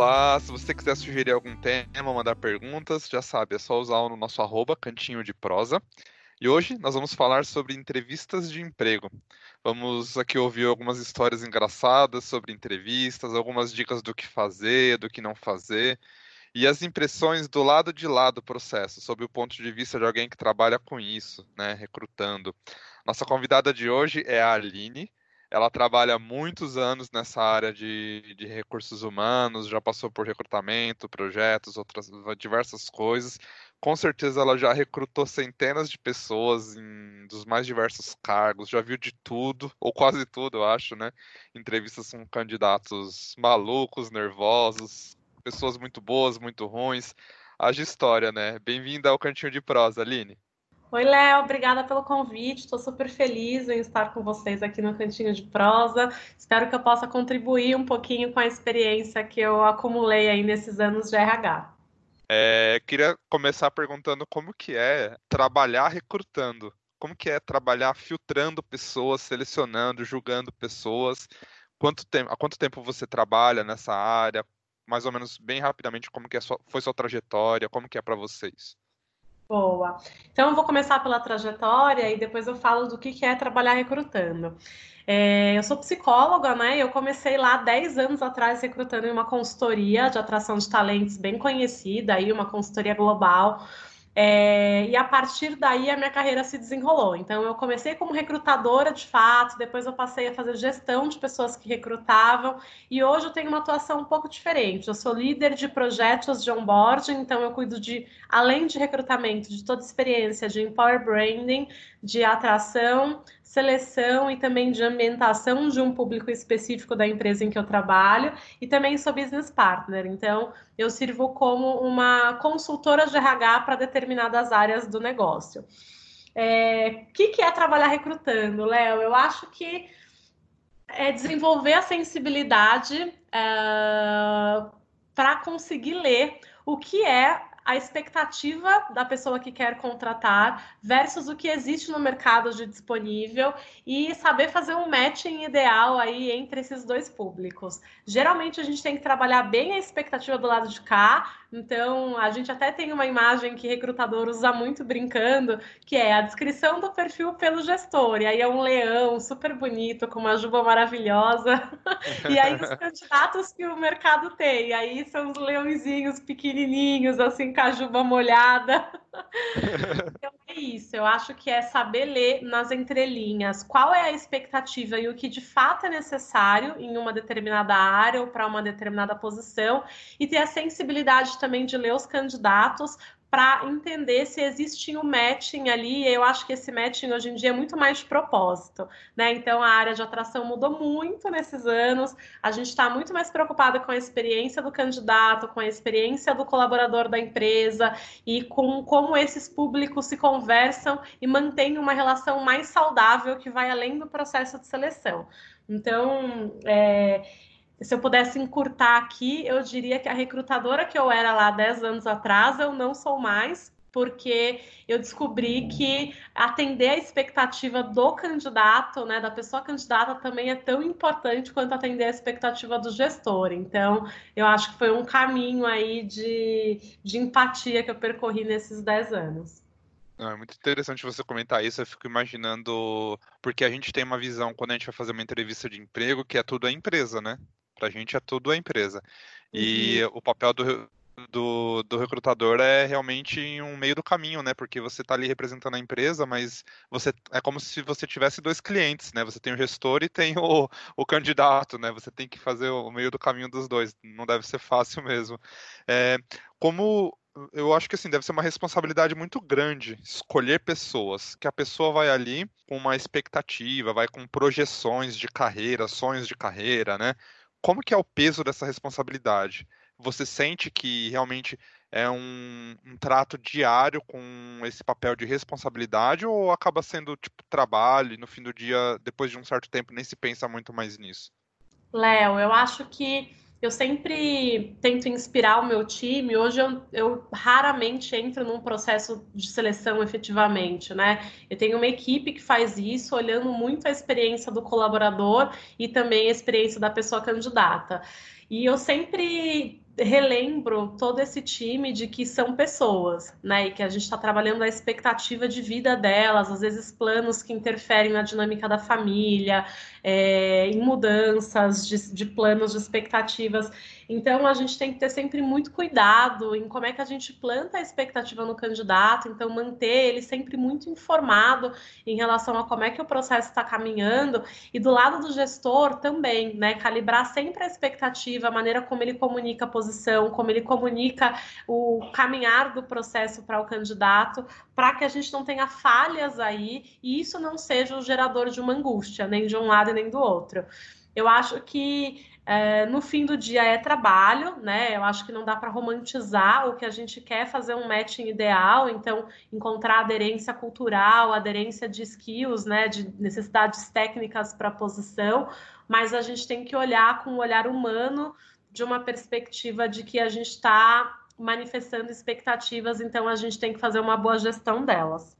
Olá, se você quiser sugerir algum tema, mandar perguntas, já sabe, é só usar o nosso arroba, cantinho de prosa. E hoje nós vamos falar sobre entrevistas de emprego. Vamos aqui ouvir algumas histórias engraçadas sobre entrevistas, algumas dicas do que fazer, do que não fazer, e as impressões do lado de lá do processo, sob o ponto de vista de alguém que trabalha com isso, né, recrutando. Nossa convidada de hoje é a Aline. Ela trabalha muitos anos nessa área de, de recursos humanos, já passou por recrutamento, projetos, outras diversas coisas. Com certeza ela já recrutou centenas de pessoas em dos mais diversos cargos, já viu de tudo, ou quase tudo, eu acho, né? Entrevistas com candidatos malucos, nervosos, pessoas muito boas, muito ruins. Haja história, né? Bem-vinda ao Cantinho de Prosa, Aline. Oi, Léo, obrigada pelo convite. Estou super feliz em estar com vocês aqui no Cantinho de Prosa. Espero que eu possa contribuir um pouquinho com a experiência que eu acumulei aí nesses anos de RH. É, queria começar perguntando como que é trabalhar recrutando. Como que é trabalhar filtrando pessoas, selecionando, julgando pessoas? Quanto tempo, há quanto tempo você trabalha nessa área? Mais ou menos, bem rapidamente, como que é sua, foi sua trajetória? Como que é para vocês? Boa. Então, eu vou começar pela trajetória e depois eu falo do que é trabalhar recrutando. É, eu sou psicóloga, né? Eu comecei lá 10 anos atrás recrutando em uma consultoria de atração de talentos bem conhecida, aí uma consultoria global. É, e a partir daí a minha carreira se desenrolou. Então eu comecei como recrutadora de fato, depois eu passei a fazer gestão de pessoas que recrutavam e hoje eu tenho uma atuação um pouco diferente. Eu sou líder de projetos de onboarding, então eu cuido de, além de recrutamento, de toda a experiência de empower branding, de atração, seleção e também de ambientação de um público específico da empresa em que eu trabalho e também sou business partner. Então, eu sirvo como uma consultora de RH para determinadas áreas do negócio. É, o que, que é trabalhar recrutando, Léo? Eu acho que é desenvolver a sensibilidade é, para conseguir ler o que é a expectativa da pessoa que quer contratar versus o que existe no mercado de disponível e saber fazer um matching ideal aí entre esses dois públicos. Geralmente a gente tem que trabalhar bem a expectativa do lado de cá, então a gente até tem uma imagem que recrutador usa muito brincando, que é a descrição do perfil pelo gestor. E aí é um leão super bonito, com uma juba maravilhosa. e aí os candidatos que o mercado tem, e aí são os leõezinhos pequenininhos, assim, com a juba molhada. então é isso, eu acho que é saber ler nas entrelinhas. Qual é a expectativa e o que de fato é necessário em uma determinada área ou para uma determinada posição? E ter a sensibilidade também de ler os candidatos para entender se existe um matching ali. Eu acho que esse matching hoje em dia é muito mais de propósito, né? Então a área de atração mudou muito nesses anos. A gente está muito mais preocupada com a experiência do candidato, com a experiência do colaborador da empresa e com como esses públicos se conversam e mantêm uma relação mais saudável que vai além do processo de seleção. Então, é, se eu pudesse encurtar aqui, eu diria que a recrutadora que eu era lá 10 anos atrás, eu não sou mais, porque eu descobri que atender a expectativa do candidato, né, da pessoa candidata, também é tão importante quanto atender a expectativa do gestor. Então, eu acho que foi um caminho aí de, de empatia que eu percorri nesses 10 anos. É muito interessante você comentar isso. Eu fico imaginando, porque a gente tem uma visão quando a gente vai fazer uma entrevista de emprego que é tudo a empresa, né? Pra gente é tudo a empresa. E uhum. o papel do, do, do, recrutador é realmente um meio do caminho, né? Porque você está ali representando a empresa, mas você é como se você tivesse dois clientes, né? Você tem o gestor e tem o, o candidato, né? Você tem que fazer o meio do caminho dos dois. Não deve ser fácil mesmo. É, como eu acho que assim, deve ser uma responsabilidade muito grande escolher pessoas, que a pessoa vai ali com uma expectativa, vai com projeções de carreira, sonhos de carreira, né? Como que é o peso dessa responsabilidade? Você sente que realmente é um, um trato diário com esse papel de responsabilidade ou acaba sendo tipo trabalho e no fim do dia, depois de um certo tempo, nem se pensa muito mais nisso? Léo, eu acho que eu sempre tento inspirar o meu time. Hoje eu, eu, raramente entro num processo de seleção efetivamente, né? Eu tenho uma equipe que faz isso, olhando muito a experiência do colaborador e também a experiência da pessoa candidata. E eu sempre relembro todo esse time de que são pessoas, né? E que a gente está trabalhando a expectativa de vida delas, às vezes planos que interferem na dinâmica da família, é, em mudanças de, de planos, de expectativas. Então, a gente tem que ter sempre muito cuidado em como é que a gente planta a expectativa no candidato, então, manter ele sempre muito informado em relação a como é que o processo está caminhando, e do lado do gestor também, né? Calibrar sempre a expectativa, a maneira como ele comunica a como ele comunica o caminhar do processo para o candidato, para que a gente não tenha falhas aí e isso não seja o gerador de uma angústia, nem de um lado nem do outro. Eu acho que é, no fim do dia é trabalho, né? Eu acho que não dá para romantizar o que a gente quer fazer um matching ideal, então encontrar aderência cultural, aderência de skills, né? De necessidades técnicas para a posição, mas a gente tem que olhar com um olhar humano de uma perspectiva de que a gente está manifestando expectativas, então a gente tem que fazer uma boa gestão delas.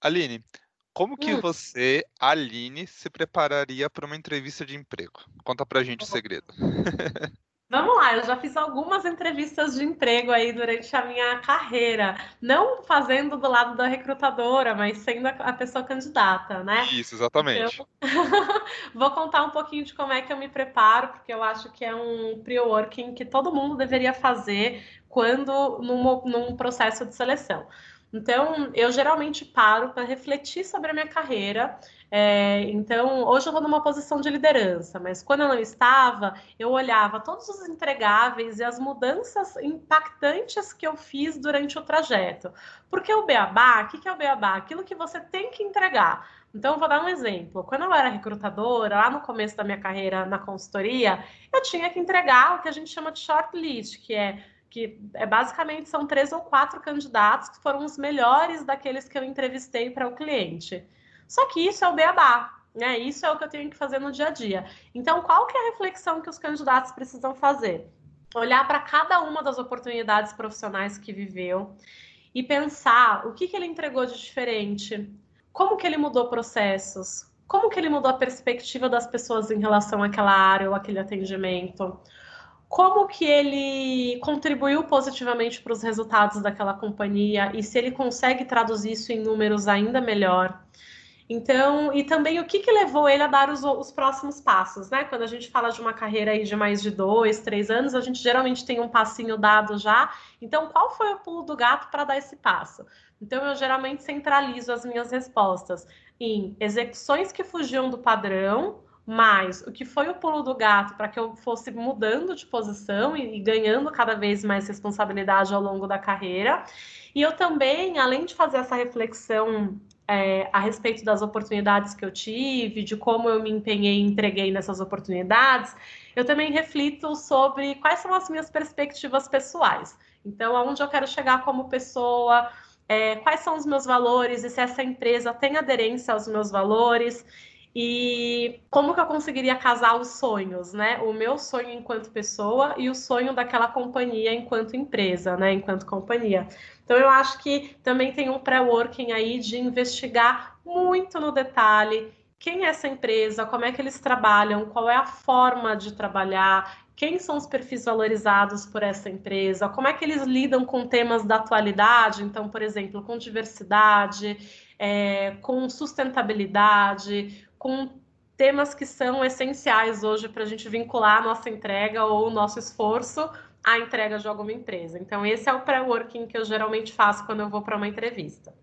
Aline, como que hum. você, Aline, se prepararia para uma entrevista de emprego? Conta pra gente o segredo. Vamos lá, eu já fiz algumas entrevistas de emprego aí durante a minha carreira, não fazendo do lado da recrutadora, mas sendo a pessoa candidata, né? Isso, exatamente. Então, vou contar um pouquinho de como é que eu me preparo, porque eu acho que é um pre-working que todo mundo deveria fazer quando num, num processo de seleção. Então, eu geralmente paro para refletir sobre a minha carreira. É, então, hoje eu estou numa posição de liderança, mas quando eu não estava, eu olhava todos os entregáveis e as mudanças impactantes que eu fiz durante o trajeto. Porque o beabá, o que é o beabá? Aquilo que você tem que entregar. Então, eu vou dar um exemplo. Quando eu era recrutadora, lá no começo da minha carreira na consultoria, eu tinha que entregar o que a gente chama de shortlist, que é que é, basicamente são três ou quatro candidatos que foram os melhores daqueles que eu entrevistei para o cliente. Só que isso é o beabá, né? Isso é o que eu tenho que fazer no dia a dia. Então, qual que é a reflexão que os candidatos precisam fazer? Olhar para cada uma das oportunidades profissionais que viveu e pensar o que, que ele entregou de diferente, como que ele mudou processos, como que ele mudou a perspectiva das pessoas em relação àquela área ou aquele atendimento como que ele contribuiu positivamente para os resultados daquela companhia e se ele consegue traduzir isso em números ainda melhor. Então, e também o que, que levou ele a dar os, os, próximos passos, né? Quando a gente fala de uma carreira aí de mais de dois, três anos, a gente geralmente tem um passinho dado já. Então, qual foi o pulo do gato para dar esse passo? Então, eu geralmente centralizo as minhas respostas em execuções que fugiam do padrão, mas o que foi o pulo do gato para que eu fosse mudando de posição e, e, ganhando cada vez mais responsabilidade ao longo da carreira. E eu também, além de fazer essa reflexão é, a respeito das oportunidades que eu tive, de como eu me empenhei e entreguei nessas oportunidades, eu também reflito sobre quais são as minhas perspectivas pessoais. Então, aonde eu quero chegar como pessoa, é, quais são os meus valores e se essa empresa tem aderência aos meus valores e como que eu conseguiria casar os sonhos, né? O meu sonho enquanto pessoa e o sonho daquela companhia enquanto empresa, né? Enquanto companhia. Então eu acho que também tem um pré-working aí de investigar muito no detalhe quem é essa empresa, como é que eles trabalham, qual é a forma de trabalhar, quem são os perfis valorizados por essa empresa, como é que eles lidam com temas da atualidade, então, por exemplo, com diversidade, é, com sustentabilidade, com temas que são essenciais hoje para a gente vincular a nossa entrega ou o nosso esforço à entrega de alguma empresa. Então, esse é o pré-working que eu geralmente faço quando eu vou para uma entrevista.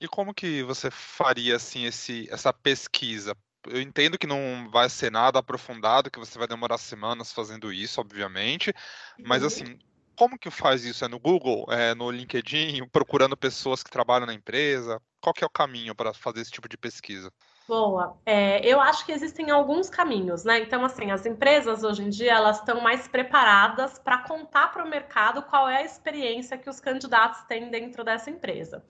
E como que você faria assim esse, essa pesquisa? Eu entendo que não vai ser nada aprofundado, que você vai demorar semanas fazendo isso, obviamente, mas uhum. assim, como que faz isso? É no Google, é no LinkedIn, procurando pessoas que trabalham na empresa? Qual que é o caminho para fazer esse tipo de pesquisa? Boa. É, eu acho que existem alguns caminhos, né? Então, assim, as empresas hoje em dia elas estão mais preparadas para contar para o mercado qual é a experiência que os candidatos têm dentro dessa empresa.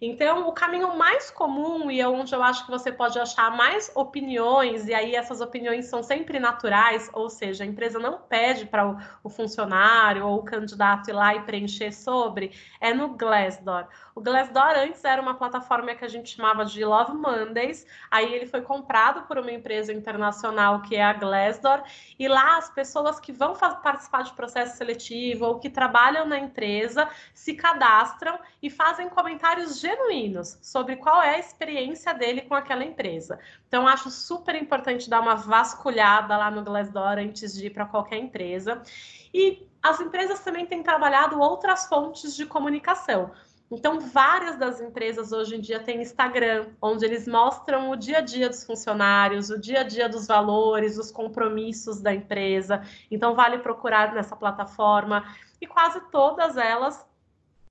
Então, o caminho mais comum e é onde eu acho que você pode achar mais opiniões, e aí essas opiniões são sempre naturais, ou seja, a empresa não pede para o, funcionário ou o candidato ir lá e preencher sobre, é no Glassdoor. O Glassdoor antes era uma plataforma que a gente chamava de Love Mondays, aí ele foi comprado por uma empresa internacional que é a Glassdoor, e lá as pessoas que vão participar de processo seletivo ou que trabalham na empresa se cadastram e fazem comentários genuínos sobre qual é a experiência dele com aquela empresa. Então, acho super importante dar uma vasculhada lá no Glassdoor antes de ir para qualquer empresa. E as empresas também têm trabalhado outras fontes de comunicação. Então, várias das empresas hoje em dia têm Instagram, onde eles mostram o dia a dia dos funcionários, o dia a dia dos valores, os compromissos da empresa. Então, vale procurar nessa plataforma. E quase todas elas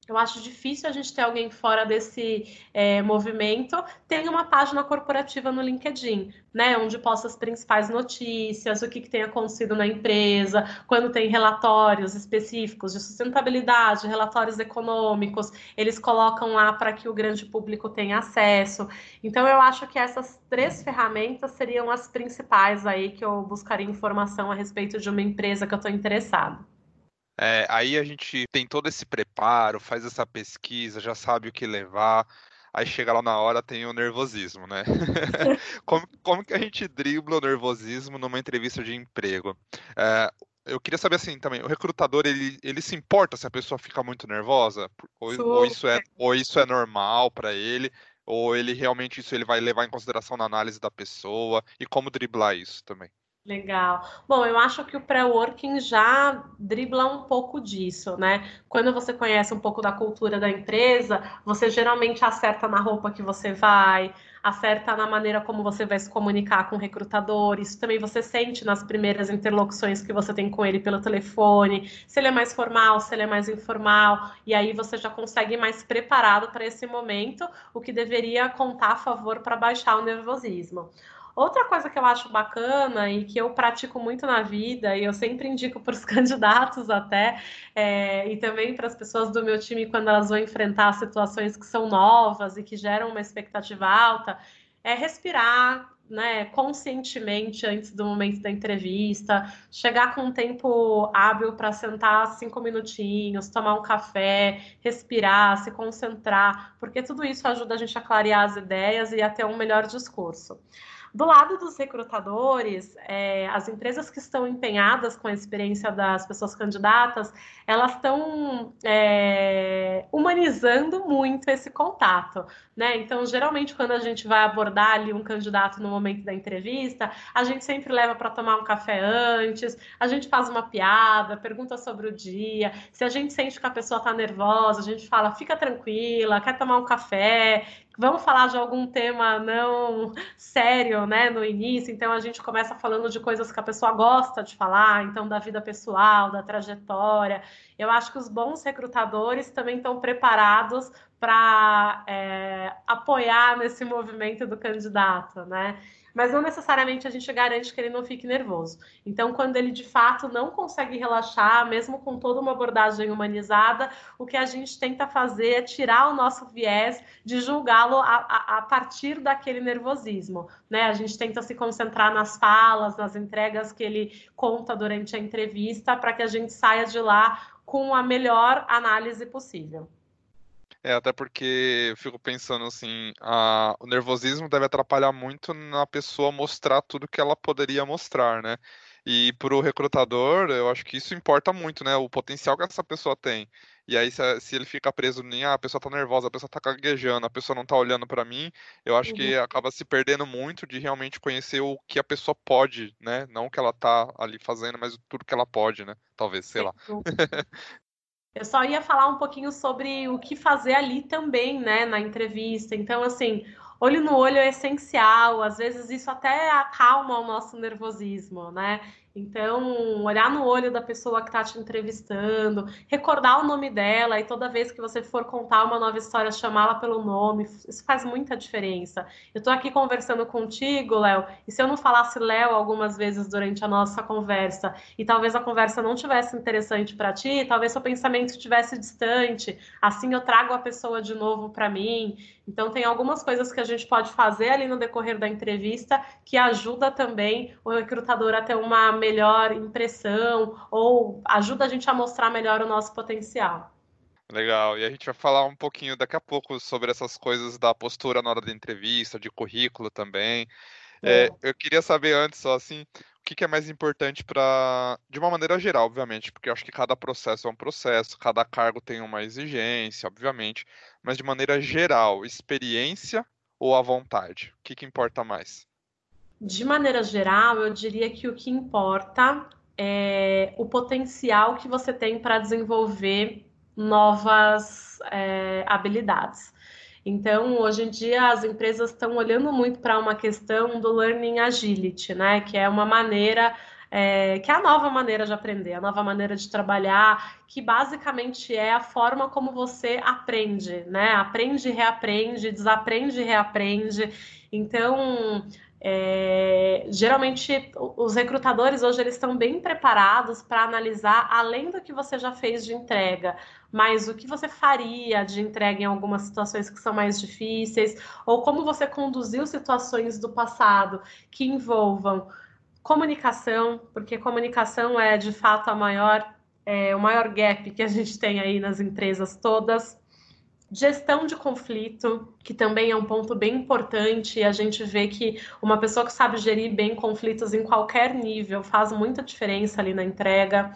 eu acho difícil a gente ter alguém fora desse é, movimento. Tem uma página corporativa no LinkedIn, né? Onde posta as principais notícias, o que, que tem acontecido na empresa, quando tem relatórios específicos de sustentabilidade, relatórios econômicos, eles colocam lá para que o grande público tenha acesso. Então, eu acho que essas três ferramentas seriam as principais aí que eu buscaria informação a respeito de uma empresa que eu estou interessado. É, aí a gente tem todo esse preparo, faz essa pesquisa, já sabe o que levar. Aí chega lá na hora, tem o nervosismo, né? como, como que a gente dribla o nervosismo numa entrevista de emprego? É, eu queria saber assim também, o recrutador ele, ele se importa se a pessoa fica muito nervosa? Ou, ou isso, é, ou isso é normal para ele? Ou ele realmente isso ele vai levar em consideração na análise da pessoa? E como driblar isso também? Legal. Bom, eu acho que o pré-working já dribla um pouco disso, né? Quando você conhece um pouco da cultura da empresa, você geralmente acerta na roupa que você vai, acerta na maneira como você vai se comunicar com o recrutador. Isso também você sente nas primeiras interlocuções que você tem com ele pelo telefone, se ele é mais formal, se ele é mais informal, e aí você já consegue ir mais preparado para esse momento, o que deveria contar a favor para baixar o nervosismo. Outra coisa que eu acho bacana e que eu pratico muito na vida, e eu sempre indico para os candidatos até, é, e também para as pessoas do meu time quando elas vão enfrentar situações que são novas e que geram uma expectativa alta, é respirar, né, conscientemente antes do momento da entrevista, chegar com um tempo hábil para sentar cinco minutinhos, tomar um café, respirar, se concentrar, porque tudo isso ajuda a gente a clarear as ideias e a ter um melhor discurso. Do lado dos recrutadores, é, as empresas que estão empenhadas com a experiência das pessoas candidatas, elas estão é, humanizando muito esse contato, né? Então, geralmente, quando a gente vai abordar ali um candidato no momento da entrevista, a gente sempre leva para tomar um café antes, a gente faz uma piada, pergunta sobre o dia. Se a gente sente que a pessoa está nervosa, a gente fala, fica tranquila, quer tomar um café, vamos falar de algum tema não sério, né, no início, então a gente começa falando de coisas que a pessoa gosta de falar, então da vida pessoal, da trajetória. Eu acho que os bons recrutadores também estão preparados para é, apoiar nesse movimento do candidato, né? Mas não necessariamente a gente garante que ele não fique nervoso. Então, quando ele de fato não consegue relaxar, mesmo com toda uma abordagem humanizada, o que a gente tenta fazer é tirar o nosso viés de julgá-lo a, a, a, partir daquele nervosismo. Né? A gente tenta se concentrar nas falas, nas entregas que ele conta durante a entrevista, para que a gente saia de lá com a melhor análise possível. É, até porque eu fico pensando assim, a, o nervosismo deve atrapalhar muito na pessoa mostrar tudo que ela poderia mostrar, né? E para o recrutador, eu acho que isso importa muito, né? O potencial que essa pessoa tem. E aí, se, se ele fica preso em, ah, a pessoa tá nervosa, a pessoa tá gaguejando, a pessoa não tá olhando para mim, eu acho uhum. que acaba se perdendo muito de realmente conhecer o que a pessoa pode, né? Não o que ela tá ali fazendo, mas tudo que ela pode, né? Talvez, sei lá. Eu só ia falar um pouquinho sobre o que fazer ali também, né, na entrevista. Então, assim, olho no olho é essencial, às vezes isso até acalma o nosso nervosismo, né? Então, olhar no olho da pessoa que está te entrevistando, recordar o nome dela e toda vez que você for contar uma nova história, chamá-la pelo nome, isso faz muita diferença. Eu estou aqui conversando contigo, Léo, e se eu não falasse Léo algumas vezes durante a nossa conversa e talvez a conversa não tivesse interessante para ti, talvez seu pensamento estivesse distante, assim eu trago a pessoa de novo para mim. Então, tem algumas coisas que a gente pode fazer ali no decorrer da entrevista que ajuda também o recrutador a ter uma melhor impressão ou ajuda a gente a mostrar melhor o nosso potencial. Legal. E a gente vai falar um pouquinho daqui a pouco sobre essas coisas da postura na hora da entrevista, de currículo também. É, eu queria saber antes, só assim, o que, que é mais importante para, de uma maneira geral, obviamente, porque eu acho que cada processo é um processo, cada cargo tem uma exigência, obviamente, mas de maneira geral, experiência ou a vontade? O que, que importa mais? De maneira geral, eu diria que o que importa é o potencial que você tem para desenvolver novas é, habilidades. Então, hoje em dia, as empresas estão olhando muito para uma questão do learning agility, né? Que é uma maneira, é, que é a nova maneira de aprender, a nova maneira de trabalhar, que basicamente é a forma como você aprende, né? Aprende, reaprende, desaprende, reaprende. Então, é, geralmente, os recrutadores hoje eles estão bem preparados para analisar além do que você já fez de entrega, mas o que você faria de entrega em algumas situações que são mais difíceis, ou como você conduziu situações do passado que envolvam comunicação, porque comunicação é de fato a maior, é, o maior gap que a gente tem aí nas empresas todas Gestão de conflito, que também é um ponto bem importante, e a gente vê que uma pessoa que sabe gerir bem conflitos em qualquer nível faz muita diferença ali na entrega.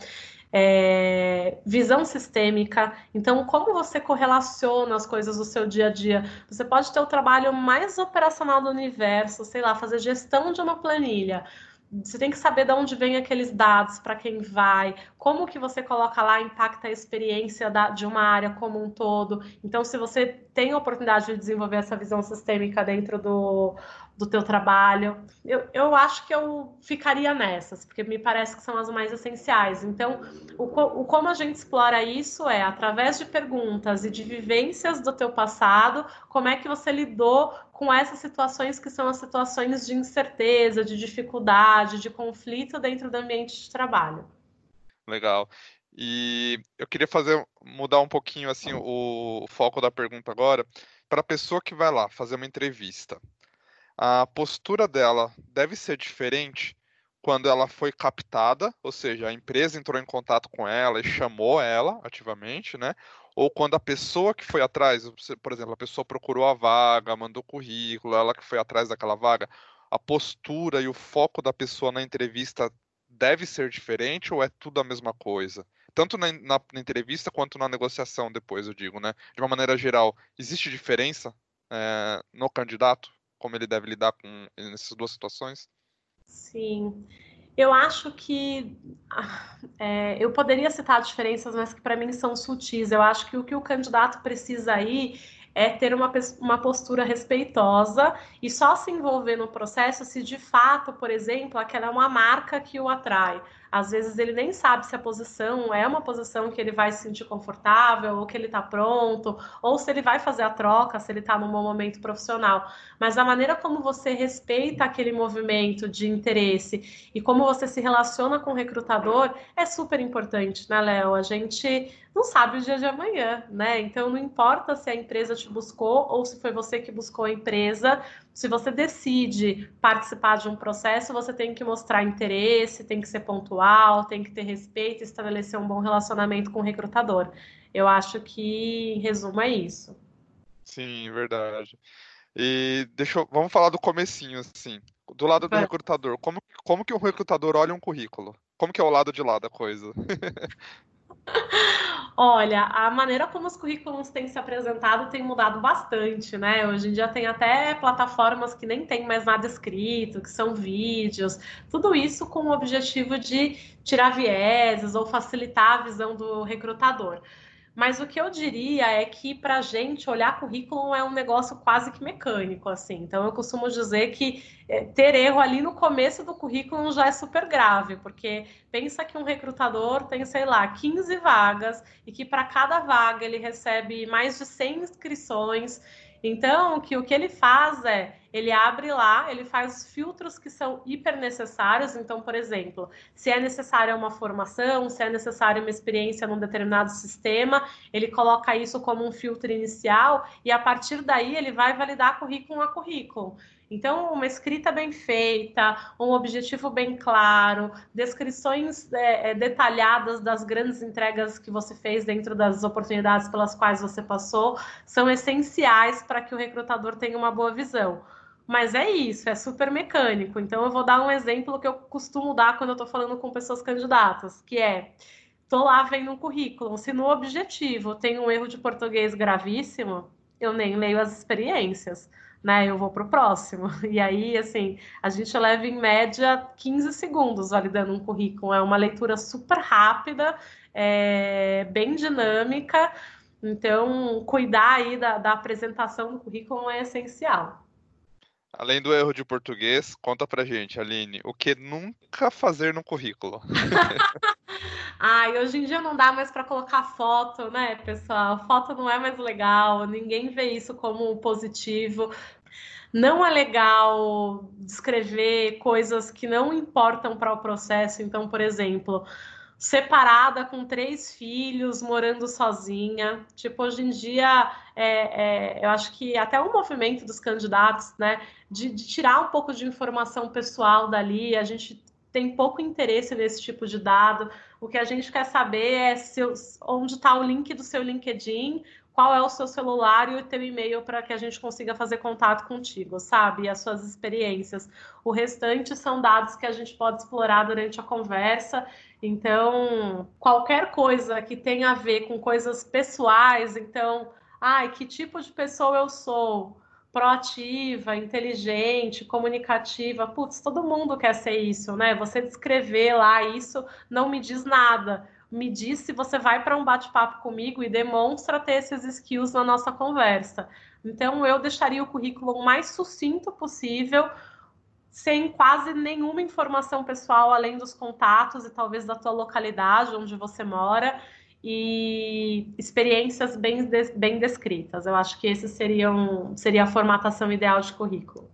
É, visão sistêmica. Então, como você correlaciona as coisas do seu dia a dia? Você pode ter o trabalho mais operacional do universo, sei lá, fazer gestão de uma planilha você tem que saber de onde vem aqueles dados, para quem vai, como que você coloca lá impacta a experiência da, de uma área como um todo. Então, se você tem a oportunidade de desenvolver essa visão sistêmica dentro do, do teu trabalho. Eu, eu acho que eu ficaria nessas, porque me parece que são as mais essenciais. Então, o, o como a gente explora isso é através de perguntas e de vivências do teu passado, como é que você lidou com essas situações que são as situações de incerteza, de dificuldade, de conflito dentro do ambiente de trabalho. Legal. E eu queria fazer mudar um pouquinho assim o, o foco da pergunta agora para a pessoa que vai lá fazer uma entrevista a postura dela deve ser diferente quando ela foi captada, ou seja, a empresa entrou em contato com ela e chamou ela ativamente, né? Ou quando a pessoa que foi atrás, por exemplo, a pessoa procurou a vaga, mandou currículo, ela que foi atrás daquela vaga, a postura e o foco da pessoa na entrevista deve ser diferente ou é tudo a mesma coisa? Tanto na, na, na entrevista quanto na negociação depois, eu digo, né? De uma maneira geral, existe diferença é, no candidato? como ele deve lidar com nessas duas situações? Sim. Eu acho que ah, é, eu poderia citar diferenças, mas que para mim são sutis. Eu acho que o que o candidato precisa aí é ter uma, uma postura respeitosa e só se envolver no processo se de fato, por exemplo, aquela é uma marca que o atrai. Às vezes ele nem sabe se a posição é uma posição que ele vai se sentir confortável, ou que ele está pronto, ou se ele vai fazer a troca, se ele está num bom momento profissional. Mas a maneira como você respeita aquele movimento de interesse e como você se relaciona com o recrutador é super importante, né, Léo? A gente não sabe o dia de amanhã, né? Então não importa se a empresa te buscou ou se foi você que buscou a empresa, se você decide participar de um processo, você tem que mostrar interesse, tem que ser pontual, tem que ter respeito, estabelecer um bom relacionamento com o recrutador. Eu acho que, em resumo, é isso. Sim, verdade. E deixa eu, vamos falar do comecinho, assim. Do lado do é. recrutador, como, como que o recrutador olha um currículo? Como que é o lado de lá da coisa? Olha, a maneira como os currículos têm se apresentado tem mudado bastante, né? Hoje em dia tem até plataformas que nem tem mais nada escrito, que são vídeos, tudo isso com o objetivo de tirar vieses ou facilitar a visão do recrutador. Mas o que eu diria é que para a gente olhar currículo é um negócio quase que mecânico, assim. Então eu costumo dizer que é, ter erro ali no começo do currículo já é super grave, porque pensa que um recrutador tem, sei lá, 15 vagas e que para cada vaga ele recebe mais de 100 inscrições então, que o que ele faz é, ele abre lá, ele faz filtros que são hiper necessários. Então, por exemplo, se é necessária uma formação, se é necessária uma experiência num determinado sistema, ele coloca isso como um filtro inicial e a partir daí ele vai validar currículo a currículo. Então, uma escrita bem feita, um objetivo bem claro, descrições é, é, detalhadas das grandes entregas que você fez dentro das oportunidades pelas quais você passou, são essenciais para que o recrutador tenha uma boa visão. Mas é isso, é super mecânico. Então, eu vou dar um exemplo que eu costumo dar quando eu estou falando com pessoas candidatas, que é estou lá vendo um currículo. Se no objetivo tem um erro de português gravíssimo, eu nem leio as experiências né? Eu vou para o próximo. E aí, assim, a gente leva em média 15 segundos validando um currículo. É uma leitura super rápida, é, bem dinâmica. Então, cuidar aí da, da apresentação do currículo é essencial. Além do erro de português, conta pra gente, Aline, o que nunca fazer no currículo? Ai, hoje em dia não dá mais para colocar foto, né, pessoal? Foto não é mais legal, ninguém vê isso como positivo. Não é legal descrever coisas que não importam para o processo. Então, por exemplo, separada com três filhos, morando sozinha. Tipo, hoje em dia, é, é, eu acho que até o movimento dos candidatos, né, de, de, tirar um pouco de informação pessoal dali, a gente tem pouco interesse nesse tipo de dado. O que a gente quer saber é onde está o link do seu LinkedIn, qual é o seu celular e o teu e-mail para que a gente consiga fazer contato contigo, sabe? E as suas experiências. O restante são dados que a gente pode explorar durante a conversa. Então, qualquer coisa que tenha a ver com coisas pessoais, então, ai, que tipo de pessoa eu sou? proativa, inteligente, comunicativa. Putz, todo mundo quer ser isso, né? Você descrever lá isso não me diz nada me diz se você vai para um bate-papo comigo e demonstra ter esses skills na nossa conversa. Então, eu deixaria o currículo o mais sucinto possível, sem quase nenhuma informação pessoal além dos contatos e talvez da tua localidade onde você mora e experiências bem, bem descritas. Eu acho que esse seriam, seria a formatação ideal de currículo.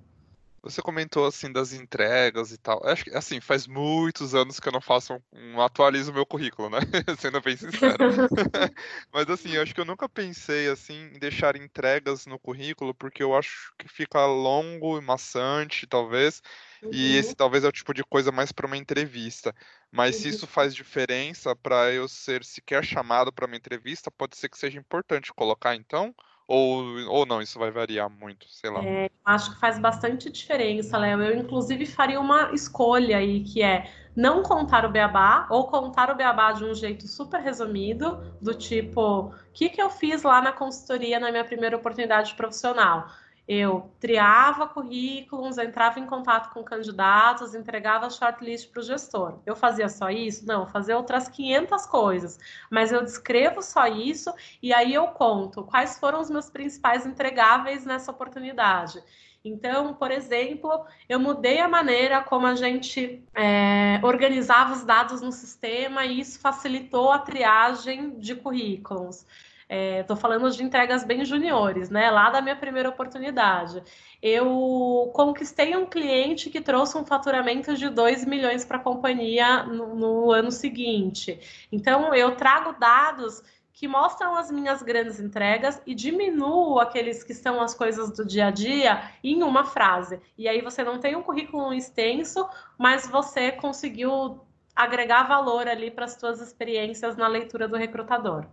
Você comentou assim das entregas e tal. Acho que assim, faz muitos anos que eu não faço um, um atualizo meu currículo, né? Sendo bem sincero. Mas assim, eu acho que eu nunca pensei assim em deixar entregas no currículo, porque eu acho que fica longo e maçante, talvez. Uhum. E esse talvez é o tipo de coisa mais para uma entrevista. Mas uhum. se isso faz diferença para eu ser sequer chamado para uma entrevista, pode ser que seja importante colocar então. Ou, ou não, isso vai variar muito, sei lá. É, acho que faz bastante diferença, Léo. Eu, inclusive, faria uma escolha aí, que é não contar o beabá, ou contar o beabá de um jeito super resumido, do tipo, o que, que eu fiz lá na consultoria na minha primeira oportunidade profissional? Eu triava currículos, entrava em contato com candidatos, entregava shortlist para o gestor. Eu fazia só isso? Não, fazia outras 500 coisas, mas eu descrevo só isso e aí eu conto quais foram os meus principais entregáveis nessa oportunidade. Então, por exemplo, eu mudei a maneira como a gente é, organizava os dados no sistema e isso facilitou a triagem de currículos. Estou é, falando de entregas bem juniores, né? Lá da minha primeira oportunidade. Eu conquistei um cliente que trouxe um faturamento de 2 milhões para a companhia no, no ano seguinte. Então, eu trago dados que mostram as minhas grandes entregas e diminuo aqueles que são as coisas do dia a dia em uma frase. E aí você não tem um currículo extenso, mas você conseguiu agregar valor ali para as suas experiências na leitura do recrutador.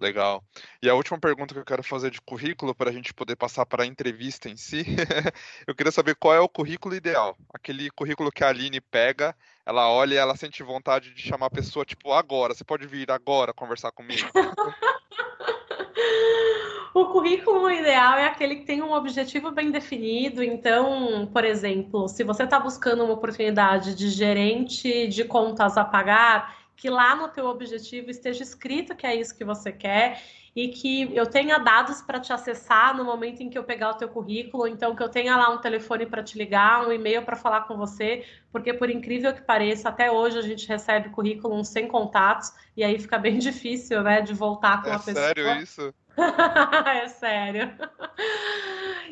Legal. E a última pergunta que eu quero fazer de currículo, para a gente poder passar para a entrevista em si, eu queria saber qual é o currículo ideal. Aquele currículo que a Aline pega, ela olha e ela sente vontade de chamar a pessoa, tipo, agora, você pode vir agora conversar comigo? o currículo ideal é aquele que tem um objetivo bem definido. Então, por exemplo, se você está buscando uma oportunidade de gerente de contas a pagar, que lá no teu objetivo esteja escrito que é isso que você quer e que eu tenha dados para te acessar no momento em que eu pegar o teu currículo, então que eu tenha lá um telefone para te ligar, um e-mail para falar com você, porque por incrível que pareça, até hoje a gente recebe currículo sem contatos e aí fica bem difícil, né, de voltar com é a pessoa. É sério isso? é sério.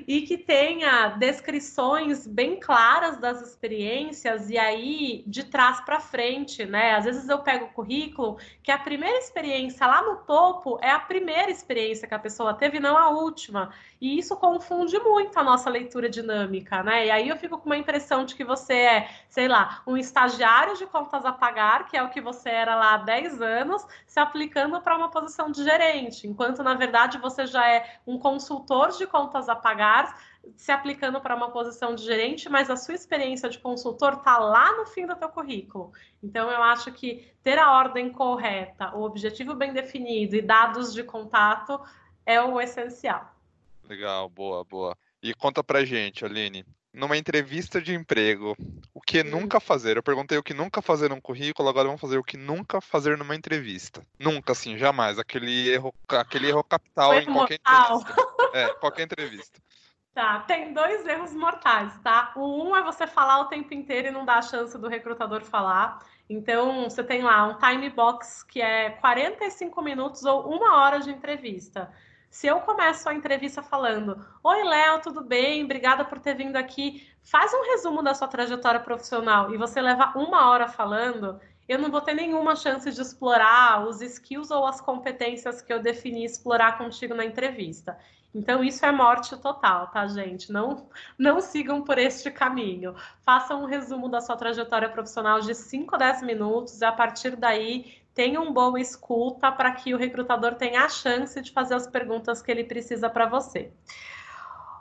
E que tenha descrições bem claras das experiências e aí de trás para frente, né? Às vezes eu pego o currículo que a primeira experiência lá no topo é a primeira experiência que a pessoa teve, não a última. E isso confunde muito a nossa leitura dinâmica, né? E aí eu fico com uma impressão de que você é, sei lá, um estagiário de contas a pagar, que é o que você era lá há 10 anos, se aplicando para uma posição de gerente, enquanto na verdade você já é um consultor de contas a pagar, se aplicando para uma posição de gerente, mas a sua experiência de consultor está lá no fim do teu currículo. Então eu acho que ter a ordem correta, o objetivo bem definido e dados de contato é o essencial. Legal, boa, boa. E conta pra gente, Aline, numa entrevista de emprego, o que hum. nunca fazer? Eu perguntei o que nunca fazer num currículo, agora vamos fazer o que nunca fazer numa entrevista. Nunca, assim, jamais. Aquele erro, aquele erro capital em qualquer mortal. entrevista. É, qualquer entrevista. Tá, tem dois erros mortais, tá? O um é você falar o tempo inteiro e não dar a chance do recrutador falar. Então, você tem lá um time box que é 45 minutos ou uma hora de entrevista. Se eu começo a entrevista falando: Oi, Léo, tudo bem? Obrigada por ter vindo aqui. Faz um resumo da sua trajetória profissional e você leva uma hora falando, eu não vou ter nenhuma chance de explorar os skills ou as competências que eu defini explorar contigo na entrevista. Então, isso é morte total, tá, gente? Não, não sigam por este caminho. Façam um resumo da sua trajetória profissional de 5 a 10 minutos e, a partir daí, tenha um bom escuta para que o recrutador tenha a chance de fazer as perguntas que ele precisa para você.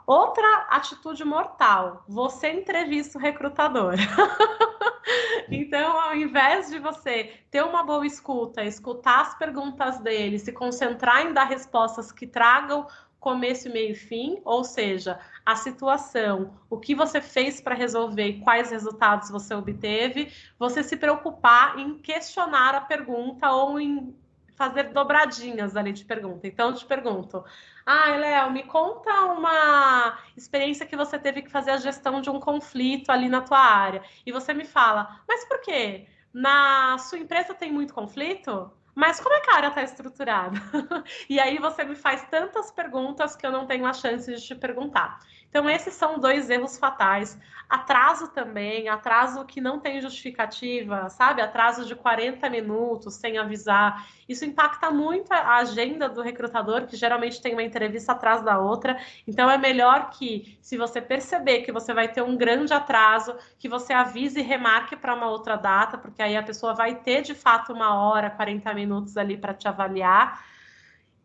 Outra atitude mortal, você entrevista o recrutador. então, ao invés de você ter uma boa escuta, escutar as perguntas dele, se concentrar em dar respostas que tragam começo, meio e fim, ou seja, a situação, o que você fez para resolver quais resultados você obteve, você se preocupar em questionar a pergunta ou em fazer dobradinhas ali de pergunta. Então, eu te pergunto: ah, Léo, me conta uma experiência que você teve que fazer a gestão de um conflito ali na tua área. E você me fala, mas por quê? Na sua empresa tem muito conflito? Mas como é que a área está estruturada? e aí você me faz tantas perguntas que eu não tenho a chance de te perguntar. Então, esses são dois erros fatais. Atraso também, atraso que não tem justificativa, sabe? Atraso de 40 minutos sem avisar. Isso impacta muito a agenda do recrutador, que geralmente tem uma entrevista atrás da outra. Então, é melhor que, se você perceber que você vai ter um grande atraso, que você avise e remarque para uma outra data, porque aí a pessoa vai ter de fato uma hora, 40 minutos ali para te avaliar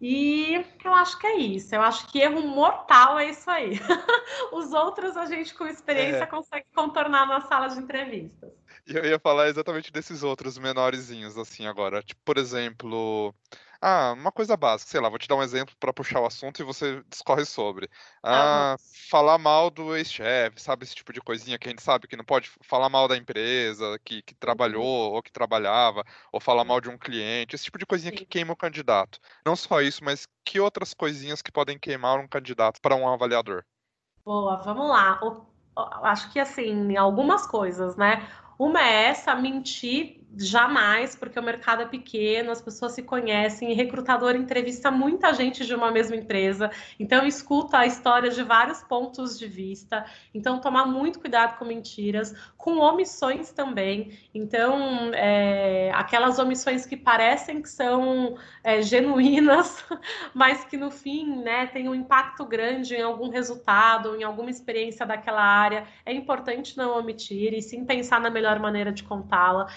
e eu acho que é isso. Eu acho que erro mortal é isso aí. Os outros a gente com experiência é. consegue contornar na sala de entrevistas. Eu ia falar exatamente desses outros menorzinhos, assim, agora. Tipo, por exemplo, ah, uma coisa básica, sei lá, vou te dar um exemplo para puxar o assunto e você discorre sobre. Ah, falar mal do ex-chefe, sabe? Esse tipo de coisinha que a gente sabe que não pode falar mal da empresa que, que trabalhou uhum. ou que trabalhava, ou falar mal de um cliente, esse tipo de coisinha que queima o candidato. Não só isso, mas que outras coisinhas que podem queimar um candidato para um avaliador? Boa, vamos lá. acho que assim, algumas coisas, né? Uma é essa, mentir Jamais, porque o mercado é pequeno, as pessoas se conhecem, e recrutador entrevista muita gente de uma mesma empresa, então escuta a história de vários pontos de vista, então tomar muito cuidado com mentiras, com omissões também, então é, aquelas omissões que parecem que são é, genuínas, mas que no fim né, tem um impacto grande em algum resultado, em alguma experiência daquela área, é importante não omitir e sim pensar na melhor maneira de contá-la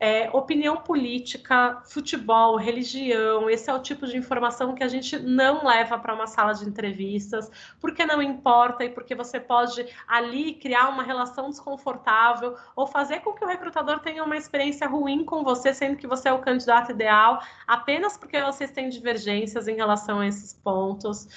é, opinião política, futebol, religião, esse é o tipo de informação que a gente não leva para uma sala de entrevistas, porque não importa e porque você pode ali criar uma relação desconfortável ou fazer com que o recrutador tenha uma experiência ruim com você, sendo que você é o candidato ideal, apenas porque vocês têm divergências em relação a esses pontos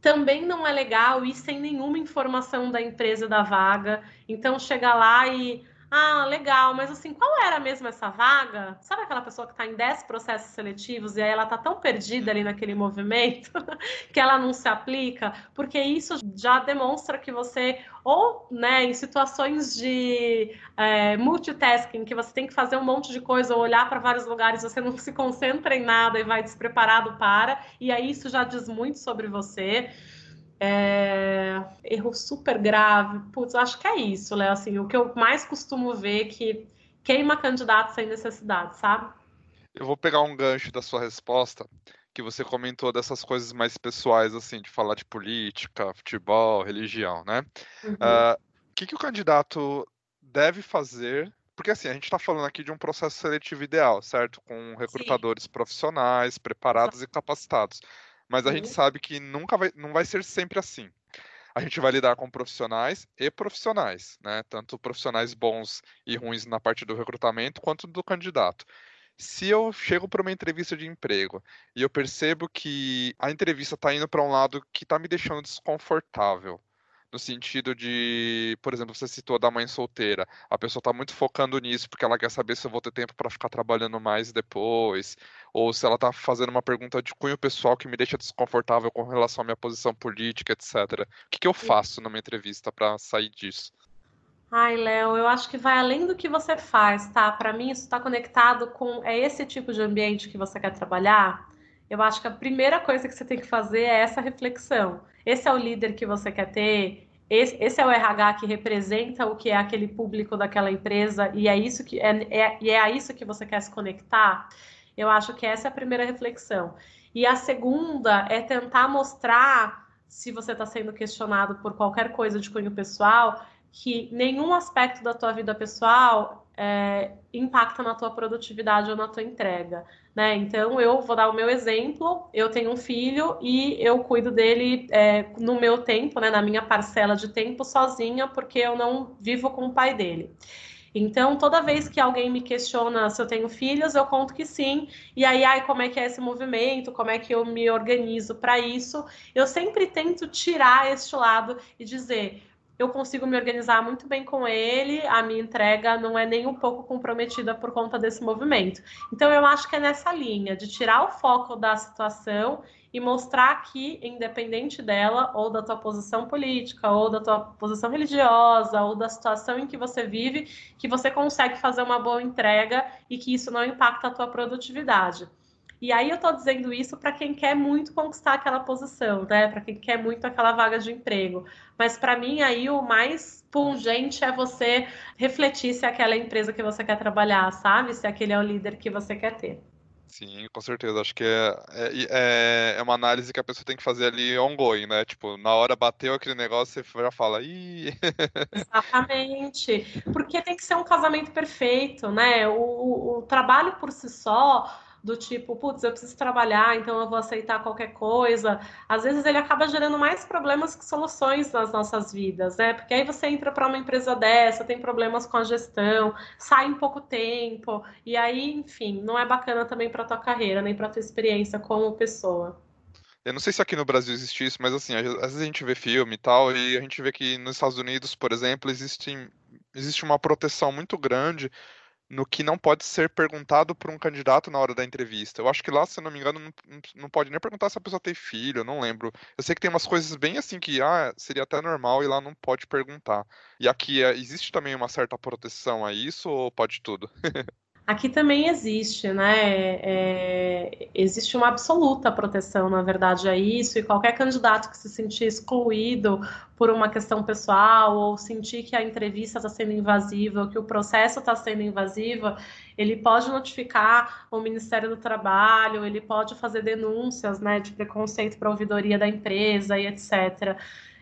também não é legal ir sem nenhuma informação da empresa da vaga. Então, chegar lá e Ah, legal, mas assim, qual era mesmo essa vaga? Sabe aquela pessoa que está em 10 processos seletivos e aí ela está tão perdida ali naquele movimento que ela não se aplica? Porque isso já demonstra que você, ou né, em situações de é, multitasking, que você tem que fazer um monte de coisa ou olhar para vários lugares, você não se concentra em nada e vai despreparado para, e aí isso já diz muito sobre você. É... Erro super grave. Putz, acho que é isso, Léo. Assim, o que eu mais costumo ver é que queima candidato sem necessidade, sabe? Eu vou pegar um gancho da sua resposta, que você comentou dessas coisas mais pessoais, assim, de falar de política, futebol, religião, né? Uhum. Uh, o que, que o candidato deve fazer porque assim, a gente está falando aqui de um processo seletivo ideal, certo? Com recrutadores Sim. profissionais, preparados e capacitados. Mas a gente sabe que nunca vai, não vai ser sempre assim. A gente vai lidar com profissionais e profissionais, né? Tanto profissionais bons e ruins na parte do recrutamento quanto do candidato. Se eu chego para uma entrevista de emprego e eu percebo que a entrevista está indo para um lado que está me deixando desconfortável, no sentido de, por exemplo, você citou da mãe solteira. A pessoa está muito focando nisso porque ela quer saber se eu vou ter tempo para ficar trabalhando mais depois, ou se ela está fazendo uma pergunta de cunho pessoal que me deixa desconfortável com relação à minha posição política, etc. O que, que eu faço numa entrevista para sair disso? Ai, Léo, eu acho que vai além do que você faz, tá? Para mim, isso está conectado com é esse tipo de ambiente que você quer trabalhar. Eu acho que a primeira coisa que você tem que fazer é essa reflexão. Esse é o líder que você quer ter? Esse, esse é o RH que representa o que é aquele público daquela empresa e é isso que é, é, e é a isso que você quer se conectar? Eu acho que essa é a primeira reflexão. E a segunda é tentar mostrar, se você está sendo questionado por qualquer coisa de cunho pessoal, que nenhum aspecto da tua vida pessoal é, impacta na tua produtividade ou na tua entrega. Né? Então, eu vou dar o meu exemplo. Eu tenho um filho e eu cuido dele é, no meu tempo, né, na minha parcela de tempo, sozinha, porque eu não vivo com o pai dele. Então, toda vez que alguém me questiona se eu tenho filhos, eu conto que sim. E aí, ai, como é que é esse movimento? Como é que eu me organizo para isso? Eu sempre tento tirar este lado e dizer: eu consigo me organizar muito bem com ele, a minha entrega não é nem um pouco comprometida por conta desse movimento. Então, eu acho que é nessa linha de tirar o foco da situação e mostrar que, independente dela, ou da tua posição política, ou da tua posição religiosa, ou da situação em que você vive, que você consegue fazer uma boa entrega e que isso não impacta a tua produtividade. E aí eu estou dizendo isso para quem quer muito conquistar aquela posição, né? Para quem quer muito aquela vaga de emprego. Mas para mim aí o mais pungente é você refletir se é aquela empresa que você quer trabalhar, sabe? Se aquele é o líder que você quer ter. Sim, com certeza. Acho que é, é, é, é uma análise que a pessoa tem que fazer ali ongoing, né? Tipo, na hora bateu aquele negócio, você já fala, ih. Exatamente. Porque tem que ser um casamento perfeito, né? O, o trabalho por si só do tipo, putz, eu preciso trabalhar, então eu vou aceitar qualquer coisa. Às vezes ele acaba gerando mais problemas que soluções nas nossas vidas, né? Porque aí você entra para uma empresa dessa, tem problemas com a gestão, sai em pouco tempo, e aí, enfim, não é bacana também para tua carreira, nem para tua experiência como pessoa. Eu não sei se aqui no Brasil existe isso, mas assim, às vezes a gente vê filme e tal, e a gente vê que nos Estados Unidos, por exemplo, existe, existe uma proteção muito grande no que não pode ser perguntado por um candidato na hora da entrevista. Eu acho que lá, se não me engano, não, não pode nem perguntar se a pessoa tem filho, eu não lembro. Eu sei que tem umas coisas bem assim que ah, seria até normal e lá não pode perguntar. E aqui é, existe também uma certa proteção a isso ou pode tudo? Aqui também existe, né? É, existe uma absoluta proteção, na verdade, a isso, e qualquer candidato que se sentir excluído por uma questão pessoal ou sentir que a entrevista está sendo invasiva, ou que o processo está sendo invasivo, ele pode notificar o Ministério do Trabalho, ele pode fazer denúncias né, de preconceito para a ouvidoria da empresa e etc.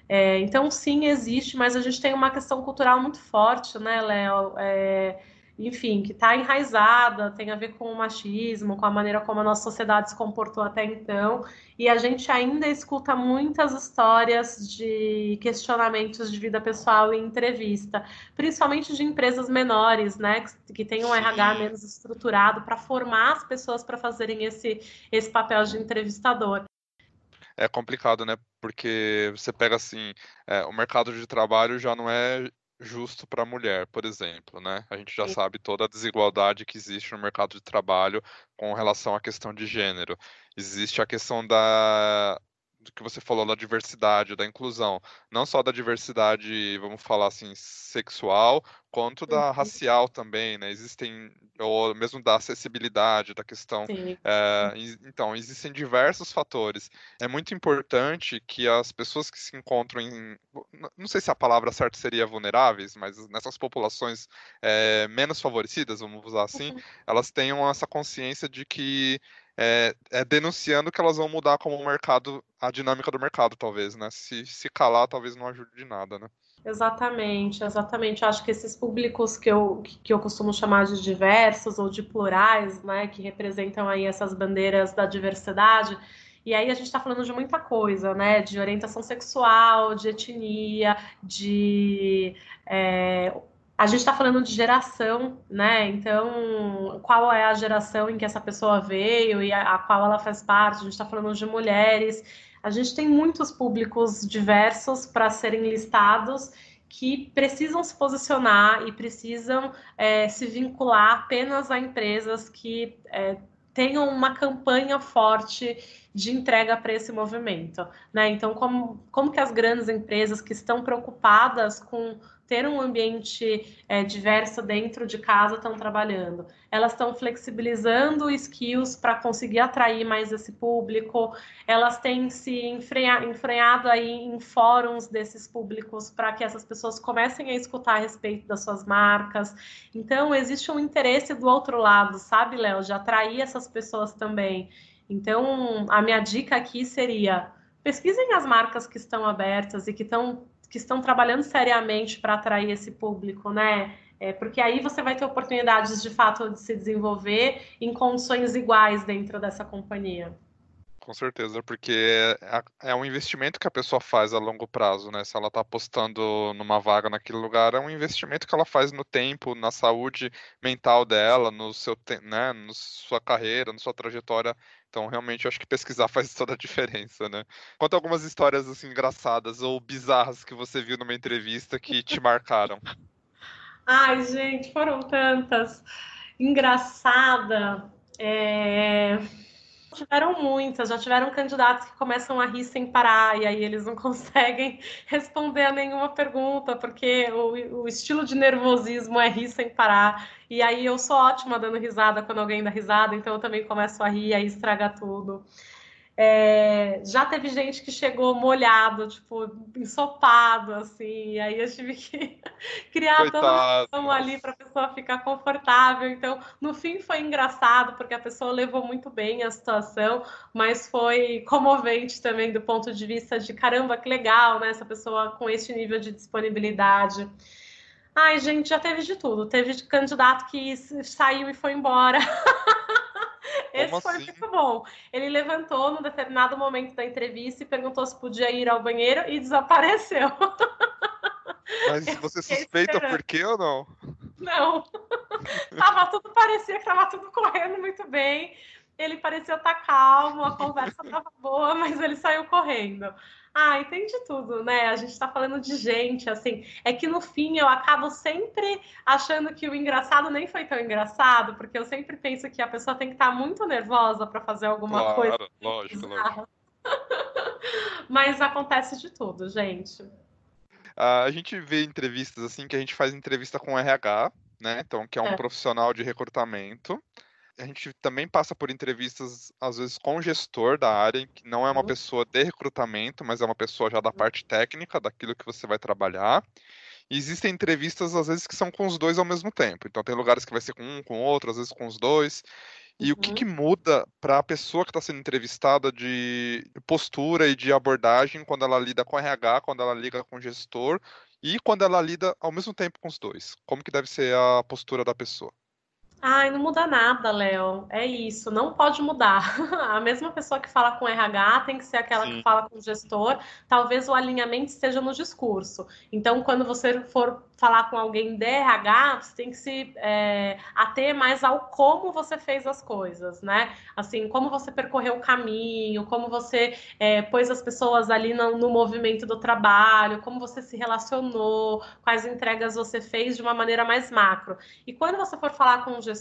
É, então, sim, existe, mas a gente tem uma questão cultural muito forte, né, Léo? É, enfim, que está enraizada, tem a ver com o machismo, com a maneira como a nossa sociedade se comportou até então, e a gente ainda escuta muitas histórias de questionamentos de vida pessoal em entrevista, principalmente de empresas menores, né, que, que tem um Sim. RH menos estruturado para formar as pessoas para fazerem esse, esse papel de entrevistador é complicado, né? Porque você pega assim, é, o mercado de trabalho já não é justo para a mulher, por exemplo, né? A gente já sabe toda a desigualdade que existe no mercado de trabalho com relação à questão de gênero. Existe a questão da que você falou da diversidade, da inclusão, não só da diversidade, vamos falar assim, sexual, quanto da uhum. racial também, né? Existem, ou mesmo da acessibilidade, da questão. É, então, existem diversos fatores. É muito importante que as pessoas que se encontram em. Não sei se a palavra certa seria vulneráveis, mas nessas populações é, menos favorecidas, vamos usar assim, uhum. elas tenham essa consciência de que é, é, denunciando que elas vão mudar como o mercado, a dinâmica do mercado, talvez, né? Se, se calar, talvez não ajude de nada, né? Exatamente, exatamente. Acho que esses públicos que eu, que eu costumo chamar de diversos ou de plurais, né, que representam aí essas bandeiras da diversidade, e aí a gente está falando de muita coisa, né? De orientação sexual, de etnia, de é, a gente está falando de geração, né? Então, qual é a geração em que essa pessoa veio e a, a qual ela faz parte? A gente está falando de mulheres. A gente tem muitos públicos diversos para serem listados que precisam se posicionar e precisam é, se vincular apenas a empresas que é, tenham uma campanha forte de entrega para esse movimento, né? Então, como, como que as grandes empresas que estão preocupadas com ter um ambiente é, diverso dentro de casa estão trabalhando. Elas estão flexibilizando skills para conseguir atrair mais esse público. Elas têm se enfrenhado aí em fóruns desses públicos para que essas pessoas comecem a escutar a respeito das suas marcas. Então, existe um interesse do outro lado, sabe, Léo, de atrair essas pessoas também. Então, a minha dica aqui seria pesquisem as marcas que estão abertas e que estão que estão trabalhando seriamente para atrair esse público, né? É, porque aí você vai ter oportunidades de fato de se desenvolver em condições iguais dentro dessa companhia. Com certeza, porque é, é um investimento que a pessoa faz a longo prazo, né? Se ela está apostando numa vaga naquele lugar, é um investimento que ela faz no tempo, na saúde mental dela, no seu, né, na sua carreira, na sua trajetória então, realmente, eu acho que pesquisar faz toda a diferença, né? Conta algumas histórias, assim, engraçadas ou bizarras que você viu numa entrevista que te marcaram. Ai, gente, foram tantas. Engraçada. É tiveram muitas, já tiveram candidatos que começam a rir sem parar e aí eles não conseguem responder a nenhuma pergunta, porque o, o estilo de nervosismo é rir sem parar. E aí eu sou ótima dando risada quando alguém dá risada, então eu também começo a rir, aí estraga tudo. É, já teve gente que chegou molhado, tipo, ensopado, assim, e aí eu tive que criar Coitado. toda uma situação ali para a pessoa ficar confortável. Então, no fim foi engraçado, porque a pessoa levou muito bem a situação, mas foi comovente também do ponto de vista de caramba, que legal, né? Essa pessoa com esse nível de disponibilidade. Ai, gente, já teve de tudo. Teve candidato que saiu e foi embora. Esse Como foi assim? muito bom. Ele levantou num determinado momento da entrevista e perguntou se podia ir ao banheiro e desapareceu. Mas você suspeita por quê ou não? Não. tava tudo, parecia que tava tudo correndo muito bem. Ele parecia estar calmo, a conversa tava boa, mas ele saiu correndo. Ah, entende tudo, né? A gente está falando de gente, assim. É que no fim eu acabo sempre achando que o engraçado nem foi tão engraçado, porque eu sempre penso que a pessoa tem que estar tá muito nervosa para fazer alguma claro, coisa. Lógico, lógico. Mas acontece de tudo, gente. Uh, a gente vê entrevistas assim que a gente faz entrevista com RH, né? Então, que é um é. profissional de recrutamento a gente também passa por entrevistas, às vezes, com o gestor da área, que não é uma uhum. pessoa de recrutamento, mas é uma pessoa já da uhum. parte técnica, daquilo que você vai trabalhar. E existem entrevistas, às vezes, que são com os dois ao mesmo tempo. Então, tem lugares que vai ser com um, com outro, às vezes com os dois. E uhum. o que, uhum. que muda para a pessoa que está sendo entrevistada de postura e de abordagem quando ela lida com RH, quando ela liga com o gestor e quando ela lida ao mesmo tempo com os dois? Como que deve ser a postura da pessoa? Ai, não muda nada, Léo. É isso, não pode mudar. A mesma pessoa que fala com RH tem que ser aquela Sim. que fala com o gestor. Talvez o alinhamento esteja no discurso. Então, quando você for falar com alguém de RH, você tem que se é, ater mais ao como você fez as coisas, né? Assim, como você percorreu o caminho, como você é, pôs as pessoas ali no, no movimento do trabalho, como você se relacionou, quais entregas você fez de uma maneira mais macro. E quando você for falar com o gestor,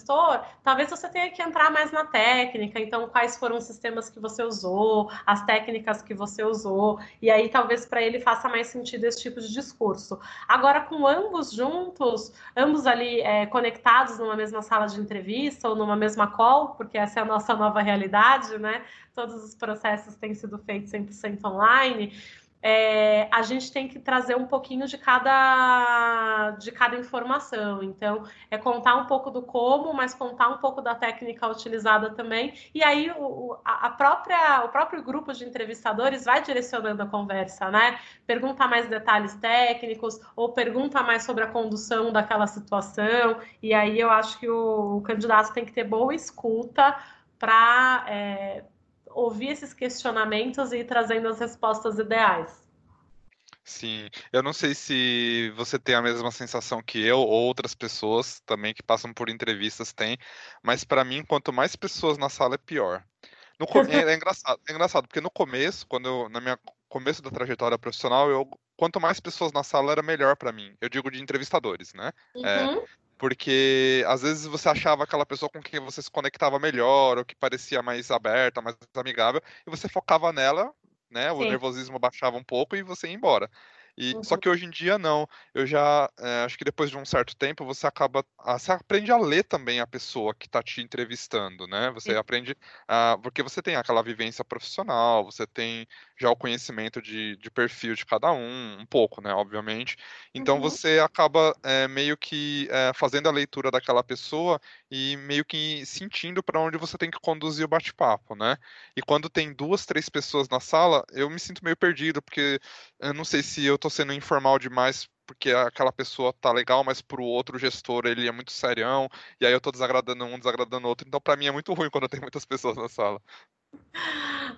talvez você tenha que entrar mais na técnica, então quais foram os sistemas que você usou, as técnicas que você usou, e aí talvez para ele faça mais sentido esse tipo de discurso. Agora, com ambos juntos, ambos ali é, conectados numa mesma sala de entrevista ou numa mesma call, porque essa é a nossa nova realidade, né? Todos os processos têm sido feitos 100% online é, a gente tem que trazer um pouquinho de cada, de cada informação. Então, é contar um pouco do como, mas contar um pouco da técnica utilizada também. E aí, o, a própria, o próprio grupo de entrevistadores vai direcionando a conversa, né? Pergunta mais detalhes técnicos ou pergunta mais sobre a condução daquela situação. E aí, eu acho que o, o candidato tem que ter boa escuta para. É, ouvir esses questionamentos e ir trazendo as respostas ideais. Sim, eu não sei se você tem a mesma sensação que eu ou outras pessoas também que passam por entrevistas têm, mas para mim, quanto mais pessoas na sala é pior. No, é, é, engraçado, é engraçado, porque no começo, quando eu, na minha começo da trajetória profissional, eu quanto mais pessoas na sala era melhor para mim. Eu digo de entrevistadores, né? É, uhum. É, porque às vezes você achava aquela pessoa com quem você se conectava melhor, ou que parecia mais aberta, mais amigável, e você focava nela, né? O Sim. nervosismo baixava um pouco e você ia embora. E, uhum. Só que hoje em dia não. Eu já é, acho que depois de um certo tempo você acaba. Ah, você aprende a ler também a pessoa que está te entrevistando, né? Você Sim. aprende. A, porque você tem aquela vivência profissional, você tem já o conhecimento de, de perfil de cada um, um pouco, né? Obviamente. Então uhum. você acaba é, meio que é, fazendo a leitura daquela pessoa e meio que sentindo para onde você tem que conduzir o bate-papo, né? E quando tem duas, três pessoas na sala, eu me sinto meio perdido, porque eu não sei se eu tô sendo informal demais porque aquela pessoa tá legal, mas pro outro gestor ele é muito serião, e aí eu tô desagradando um, desagradando outro. Então, para mim é muito ruim quando tem muitas pessoas na sala.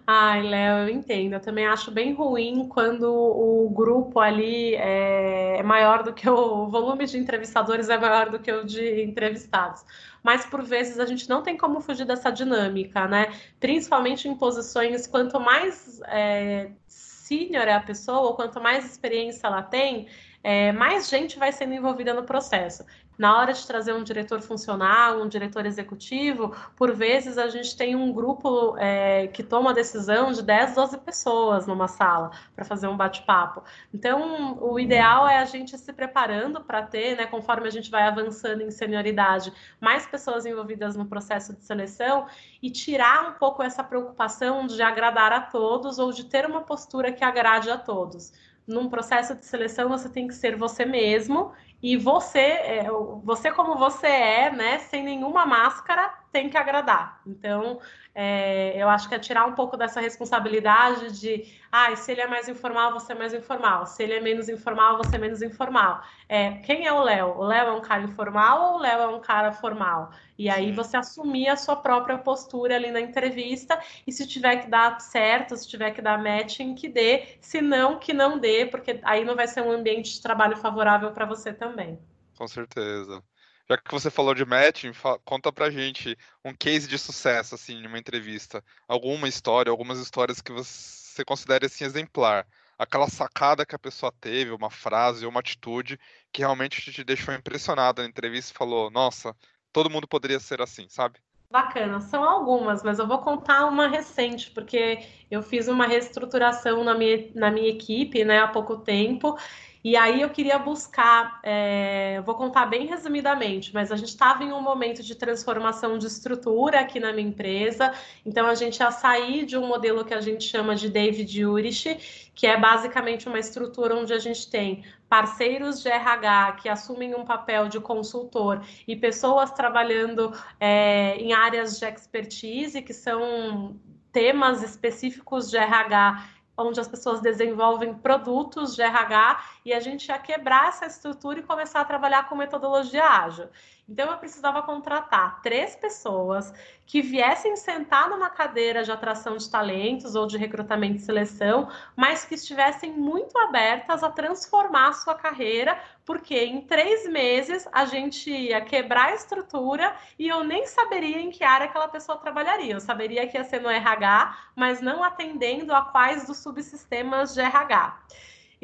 Ai, Léo, eu entendo. Eu também acho bem ruim quando o grupo ali é, é maior do que o, o volume de entrevistadores é maior do que o de entrevistados. Mas por vezes a gente não tem como fugir dessa dinâmica, né? Principalmente em posições quanto mais é, senior é a pessoa, ou quanto mais experiência ela tem, é, mais gente vai sendo envolvida no processo. Na hora de trazer um diretor funcional, um diretor executivo, por vezes a gente tem um grupo é, que toma a decisão de 10, 12 pessoas numa sala para fazer um bate-papo. Então, o ideal é a gente se preparando para ter, né, conforme a gente vai avançando em senioridade, mais pessoas envolvidas no processo de seleção e tirar um pouco essa preocupação de agradar a todos ou de ter uma postura que agrade a todos num processo de seleção você tem que ser você mesmo e você, é, você como você é, né, sem nenhuma máscara, tem que agradar. Então, é, eu acho que é tirar um pouco dessa responsabilidade de, ah, se ele é mais informal, você é mais informal. Se ele é menos informal, você é menos informal. É, quem é o Léo? O Léo é um cara informal ou o Léo é um cara formal? E aí você assumir a sua própria postura ali na entrevista e se tiver que dar certo, se tiver que dar matching, que dê. Se não, que não dê, porque aí não vai ser um ambiente de trabalho favorável para você também. Com certeza. Já que você falou de matching, conta pra gente um case de sucesso, assim, em uma entrevista. Alguma história, algumas histórias que você considere, assim, exemplar. Aquela sacada que a pessoa teve, uma frase uma atitude que realmente te deixou impressionado na entrevista e falou, nossa, todo mundo poderia ser assim, sabe? Bacana, são algumas, mas eu vou contar uma recente, porque eu fiz uma reestruturação na minha, na minha equipe, né, há pouco tempo, e aí eu queria buscar, é, vou contar bem resumidamente, mas a gente estava em um momento de transformação de estrutura aqui na minha empresa, então a gente ia sair de um modelo que a gente chama de David Urich, que é basicamente uma estrutura onde a gente tem parceiros de RH que assumem um papel de consultor e pessoas trabalhando é, em áreas de expertise, que são temas específicos de RH onde as pessoas desenvolvem produtos de RH e a gente ia quebrar essa estrutura e começar a trabalhar com metodologia ágil. Então eu precisava contratar três pessoas que viessem sentar numa cadeira de atração de talentos ou de recrutamento e seleção, mas que estivessem muito abertas a transformar a sua carreira, porque em três meses a gente ia quebrar a estrutura e eu nem saberia em que área aquela pessoa trabalharia. Eu saberia que ia ser no RH, mas não atendendo a quais dos subsistemas de RH.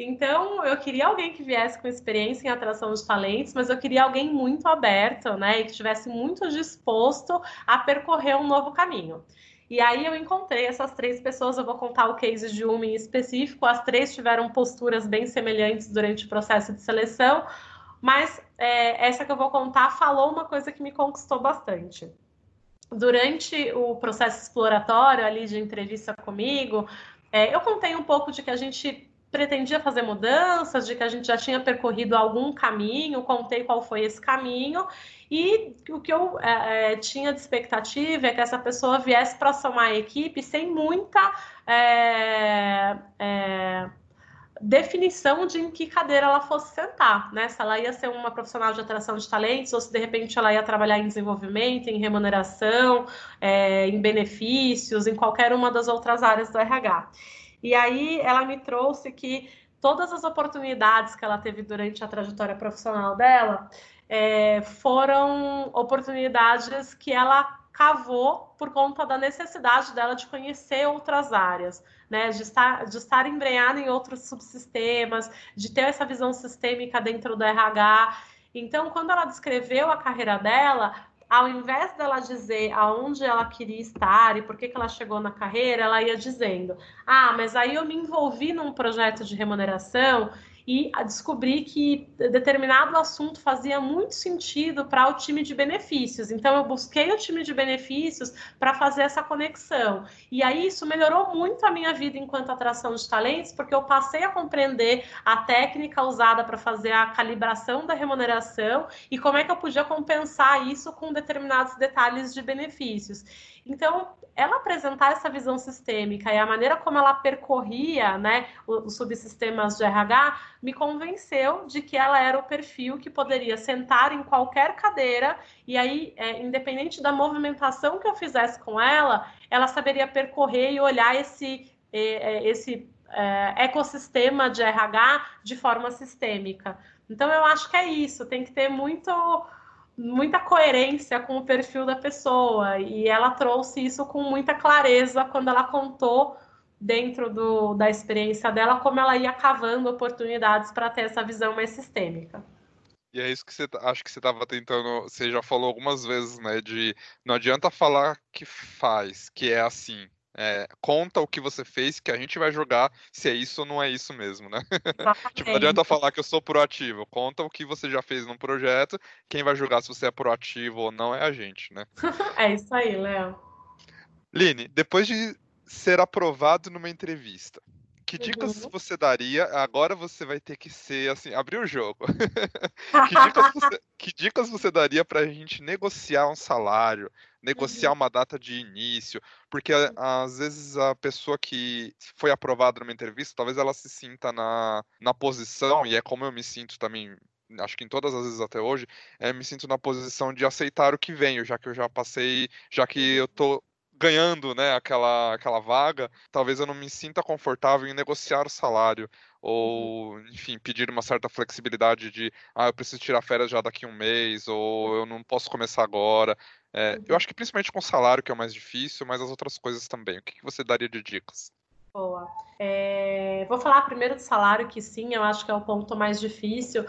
Então, eu queria alguém que viesse com experiência em atração de talentos, mas eu queria alguém muito aberto, né, e que estivesse muito disposto a percorrer um novo caminho. E aí eu encontrei essas três pessoas, eu vou contar o case de uma em específico. As três tiveram posturas bem semelhantes durante o processo de seleção, mas é, essa que eu vou contar falou uma coisa que me conquistou bastante. Durante o processo exploratório ali de entrevista comigo, é, eu contei um pouco de que a gente pretendia fazer mudanças, de que a gente já tinha percorrido algum caminho, contei qual foi esse caminho, e o que eu é, é tinha de expectativa é que essa pessoa viesse para somar a equipe sem muita é, é, definição de em que cadeira ela fosse sentar, né? Se ela ia ser uma profissional de atração de talentos, ou se de repente ela ia trabalhar em desenvolvimento, em remuneração, é, em benefícios, em qualquer uma das outras áreas do RH. E aí ela me trouxe que todas as oportunidades que ela teve durante a trajetória profissional dela é, foram oportunidades que ela cavou por conta da necessidade dela de conhecer outras áreas, né? De estar, de estar embrenhada em outros subsistemas, de ter essa visão sistêmica dentro do RH. Então, quando ela descreveu a carreira dela, ao invés dela dizer aonde ela queria estar e por que, que ela chegou na carreira, ela ia dizendo: Ah, mas aí eu me envolvi num projeto de remuneração e descobri que determinado assunto fazia muito sentido para o time de benefícios. Então, eu busquei o time de benefícios para fazer essa conexão. E aí, isso melhorou muito a minha vida enquanto atração de talentos, porque eu passei a compreender a técnica usada para fazer a calibração da remuneração e como é que eu podia compensar isso com determinados detalhes de benefícios. Então, ela apresentar essa visão sistêmica e a maneira como ela percorria né, os subsistemas de RH me convenceu de que ela era o perfil que poderia sentar em qualquer cadeira e aí, é, independente da movimentação que eu fizesse com ela, ela saberia percorrer e olhar esse, é, é, esse é, ecossistema de RH de forma sistêmica. Então, eu acho que é isso, tem que ter muito muita coerência com o perfil da pessoa e ela trouxe isso com muita clareza quando ela contou dentro do, da experiência dela como ela ia cavando oportunidades para ter essa visão mais sistêmica. E é isso que você tá, acho que você estava tentando, você já falou algumas vezes, né, de não adianta falar que faz, que é assim, é, conta o que você fez, que a gente vai jogar se é isso ou não é isso mesmo, né? tipo, não adianta falar que eu sou proativo. Conta o que você já fez num projeto. Quem vai julgar se você é proativo ou não é a gente, né? é isso aí, Léo. Line, depois de ser aprovado numa entrevista, que dicas uhum. você daria? Agora você vai ter que ser assim, abrir o jogo. que, dicas você, que, dicas você, daria para a gente negociar um salário, negociar uhum. uma data de início? Porque às vezes a pessoa que foi aprovada numa entrevista, talvez ela se sinta na, na posição, e é como eu me sinto também acho que em todas as vezes até hoje, é, me sinto na posição de aceitar o que vem, já que eu já passei, já que eu tô ganhando né, aquela, aquela vaga, talvez eu não me sinta confortável em negociar o salário ou, uhum. enfim, pedir uma certa flexibilidade de, ah, eu preciso tirar férias já daqui a um mês, ou eu não posso começar agora. É, eu uhum. acho que principalmente com o salário que é o mais difícil, mas as outras coisas também. O que, que você daria de dicas? Boa. É, vou falar primeiro do salário, que sim, eu acho que é o ponto mais difícil,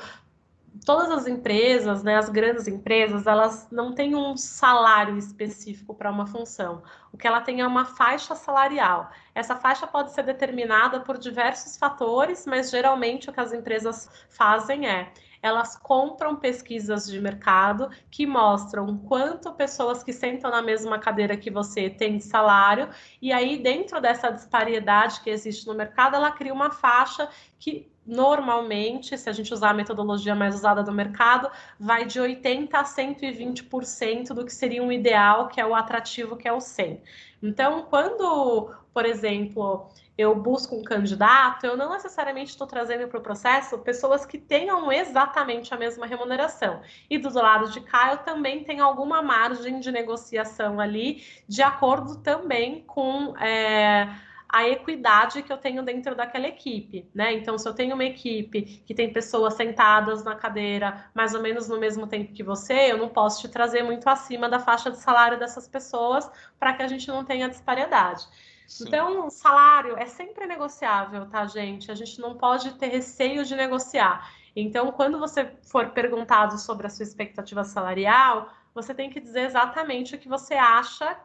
todas as empresas, né, as grandes empresas, elas não têm um salário específico para uma função. O que ela tem é uma faixa salarial. Essa faixa pode ser determinada por diversos fatores, mas geralmente o que as empresas fazem é elas compram pesquisas de mercado que mostram quanto pessoas que sentam na mesma cadeira que você têm de salário, e aí, dentro dessa disparidade que existe no mercado, ela cria uma faixa que normalmente, se a gente usar a metodologia mais usada do mercado, vai de 80% a 120% do que seria um ideal, que é o atrativo, que é o 100. Então, quando, por exemplo, eu busco um candidato, eu não necessariamente estou trazendo para o processo pessoas que tenham exatamente a mesma remuneração. E do lado de cá, eu também tenho alguma margem de negociação ali, de acordo também com. É, a equidade que eu tenho dentro daquela equipe, né? Então, se eu tenho uma equipe que tem pessoas sentadas na cadeira mais ou menos no mesmo tempo que você, eu não posso te trazer muito acima da faixa de salário dessas pessoas para que a gente não tenha disparidade. Sim. Então, salário é sempre negociável, tá, gente? A gente não pode ter receio de negociar. Então, quando você for perguntado sobre a sua expectativa salarial, você tem que dizer exatamente o que você acha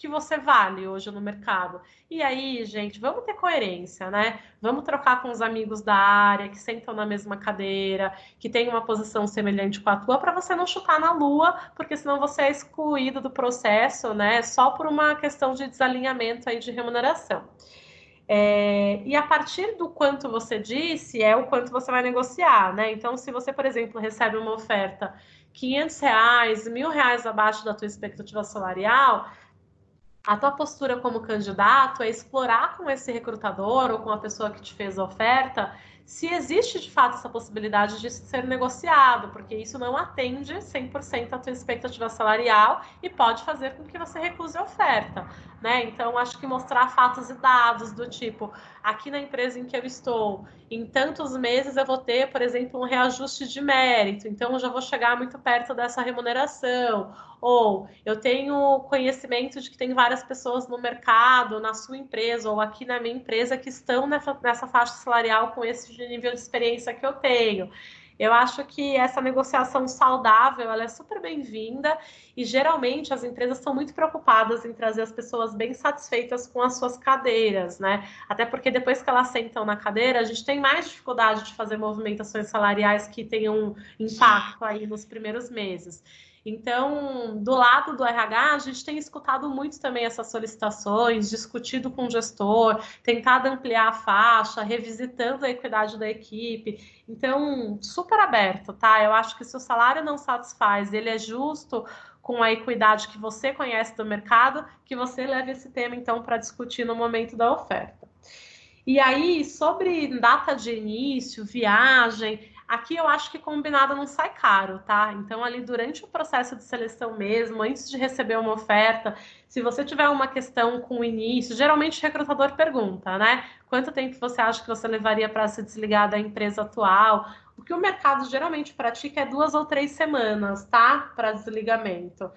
que você vale hoje no mercado. E aí, gente, vamos ter coerência, né? Vamos trocar com os amigos da área que sentam na mesma cadeira, que tem uma posição semelhante com a tua, para você não chutar na lua, porque senão você é excluído do processo, né? Só por uma questão de desalinhamento aí de remuneração. É, e a partir do quanto você disse, é o quanto você vai negociar, né? Então, se você, por exemplo, recebe uma oferta 500 reais, mil reais abaixo da tua expectativa salarial, a tua postura como candidato é explorar com esse recrutador ou com a pessoa que te fez a oferta se existe de fato essa possibilidade de ser negociado, porque isso não atende 100% à tua expectativa salarial e pode fazer com que você recuse a oferta, né? Então, acho que mostrar fatos e dados do tipo, aqui na empresa em que eu estou, em tantos meses eu vou ter, por exemplo, um reajuste de mérito, então eu já vou chegar muito perto dessa remuneração, ou eu tenho conhecimento de que tem várias pessoas no mercado, na sua empresa ou aqui na minha empresa que estão nessa, faixa salarial com esse nível de experiência que eu tenho. Eu acho que essa negociação saudável ela é super bem-vinda e geralmente as empresas estão muito preocupadas em trazer as pessoas bem satisfeitas com as suas cadeiras, né? Até porque depois que elas sentam na cadeira, a gente tem mais dificuldade de fazer movimentações salariais que tenham impacto aí nos primeiros meses. Então, do lado do RH, a gente tem escutado muito também essas solicitações, discutido com o gestor, tentado ampliar a faixa, revisitando a equidade da equipe. Então, super aberto, tá? Eu acho que se o salário não satisfaz, ele é justo com a equidade que você conhece do mercado, que você leve esse tema então para discutir no momento da oferta. E aí, sobre data de início, viagem, Aqui eu acho que combinado não sai caro, tá? Então, ali durante o processo de seleção mesmo, antes de receber uma oferta, se você tiver uma questão com o início, geralmente o recrutador pergunta, né? Quanto tempo você acha que você levaria para se desligar da empresa atual? O que o mercado geralmente pratica é duas ou três semanas, tá? Para desligamento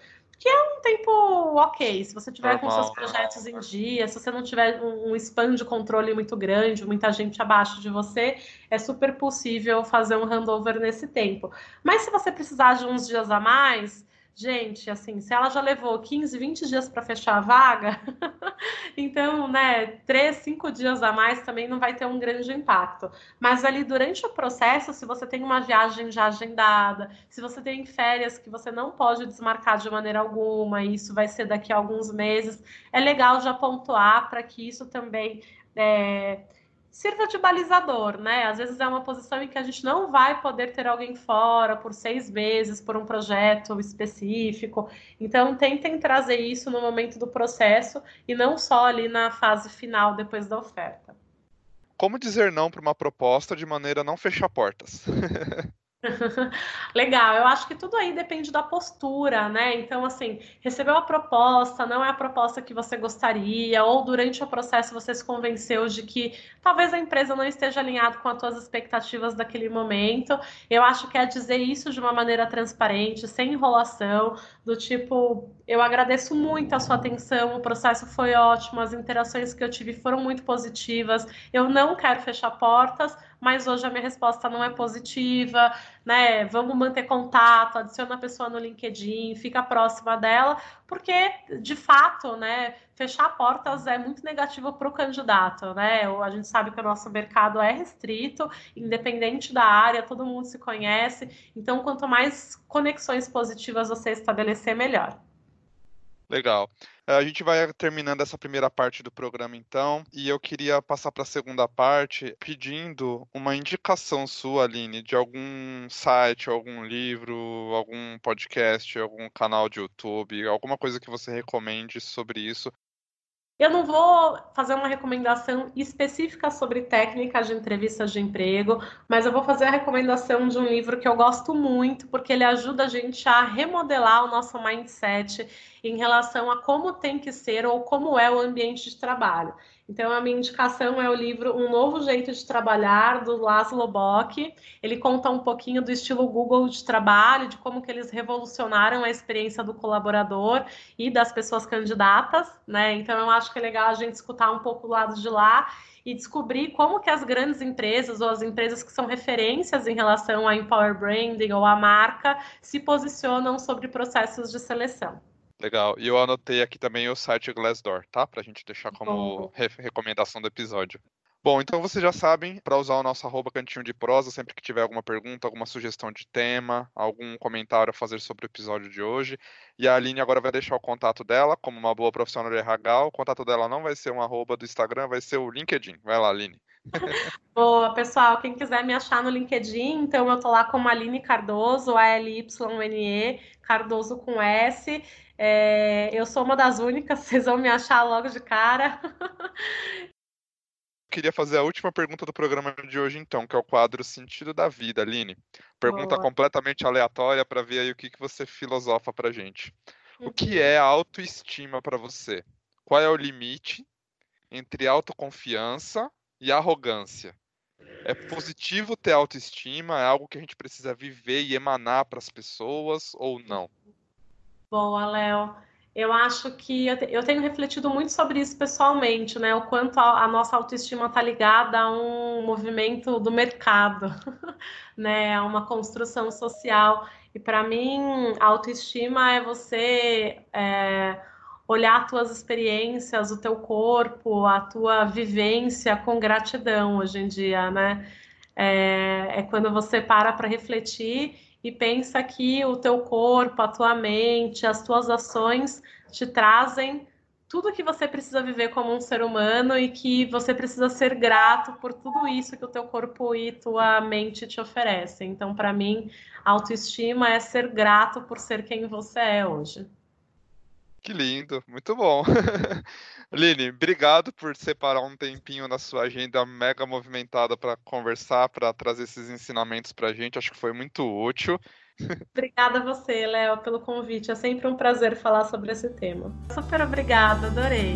que é um tempo ok. Se você tiver Normal. com seus projetos em dia, se você não tiver um, um span de controle muito grande, muita gente abaixo de você, é super possível fazer um handover nesse tempo. Mas se você precisar de uns dias a mais, Gente, assim, se ela já levou 15, 20 dias para fechar a vaga, então, né, 3, 5 dias a mais também não vai ter um grande impacto. Mas ali durante o processo, se você tem uma viagem já agendada, se você tem férias que você não pode desmarcar de maneira alguma, e isso vai ser daqui a alguns meses, é legal já pontuar para que isso também. É, sirva de balizador, né? Às vezes é uma posição em que a gente não vai poder ter alguém fora por seis meses por um projeto específico. Então, tentem trazer isso no momento do processo e não só ali na fase final depois da oferta. Como dizer não para uma proposta de maneira a não fechar portas? Legal, eu acho que tudo aí depende da postura, né? Então, assim, recebeu a proposta, não é a proposta que você gostaria, ou durante o processo você se convenceu de que talvez a empresa não esteja alinhada com as suas expectativas daquele momento. Eu acho que é dizer isso de uma maneira transparente, sem enrolação, do tipo, eu agradeço muito a sua atenção, o processo foi ótimo, as interações que eu tive foram muito positivas, eu não quero fechar portas mas hoje a minha resposta não é positiva, né? Vamos manter contato, adiciona a pessoa no LinkedIn, fica próxima dela, porque de fato, né, fechar portas é muito negativo para o candidato, né? A gente sabe que o nosso mercado é restrito, independente da área, todo mundo se conhece, então quanto mais conexões positivas você estabelecer, melhor. Legal. A gente vai terminando essa primeira parte do programa, então, e eu queria passar para a segunda parte pedindo uma indicação sua, Aline, de algum site, algum livro, algum podcast, algum canal de YouTube, alguma coisa que você recomende sobre isso, Eu não vou fazer uma recomendação específica sobre técnicas de entrevistas de emprego, mas eu vou fazer a recomendação de um livro que eu gosto muito, porque ele ajuda a gente a remodelar o nosso mindset em relação a como tem que ser ou como é o ambiente de trabalho. Então, a minha indicação é o livro Um Novo Jeito de Trabalhar, do Laszlo Bock. Ele conta um pouquinho do estilo Google de trabalho, de como que eles revolucionaram a experiência do colaborador e das pessoas candidatas, né? Então, eu acho que é legal a gente escutar um pouco do lado de lá e descobrir como que as grandes empresas ou as empresas que são referências em relação a Empower Branding ou a marca se posicionam sobre processos de seleção. Legal. E eu anotei aqui também o site Glassdoor, tá? Pra gente deixar como re recomendação do episódio. Bom, então vocês já sabem, para usar o nosso arroba cantinho de prosa, sempre que tiver alguma pergunta, alguma sugestão de tema, algum comentário a fazer sobre o episódio de hoje. E a Aline agora vai deixar o contato dela, como uma boa profissional de RH. O contato dela não vai ser um arroba do Instagram, vai ser o LinkedIn. Vai lá, Aline. Boa, pessoal. Quem quiser me achar no LinkedIn, então eu tô lá como Aline Cardoso, A-L-Y-N-E, Cardoso com S. É, eu sou uma das únicas, vocês vão me achar logo de cara. Queria fazer a última pergunta do programa de hoje, então, que é o quadro Sentido da Vida, Aline. Pergunta Boa. completamente aleatória para ver aí o que, que você filosofa para gente. Uhum. O que uhum. é autoestima para você? Qual é o limite entre autoconfiança e arrogância? É positivo ter autoestima? É algo que a gente precisa viver e emanar para as pessoas ou não? Boa, Léo. Eu acho que eu tenho refletido muito sobre isso pessoalmente, né? O quanto a, nossa autoestima está ligada a um movimento do mercado, né? A uma construção social. E para mim, autoestima é você é, olhar as tuas experiências, o teu corpo, a tua vivência com gratidão hoje em dia, né? É, é quando você para para refletir e pensa que o teu corpo, a tua mente, as tuas ações te trazem tudo que você precisa viver como um ser humano e que você precisa ser grato por tudo isso que o teu corpo e tua mente te oferecem. Então, para mim, autoestima é ser grato por ser quem você é hoje. Que lindo, muito bom. Lini, obrigado por separar um tempinho na sua agenda mega movimentada para conversar, para trazer esses ensinamentos para a gente. Acho que foi muito útil. Obrigada a você, Léo, pelo convite. É sempre um prazer falar sobre esse tema. Super obrigada, adorei.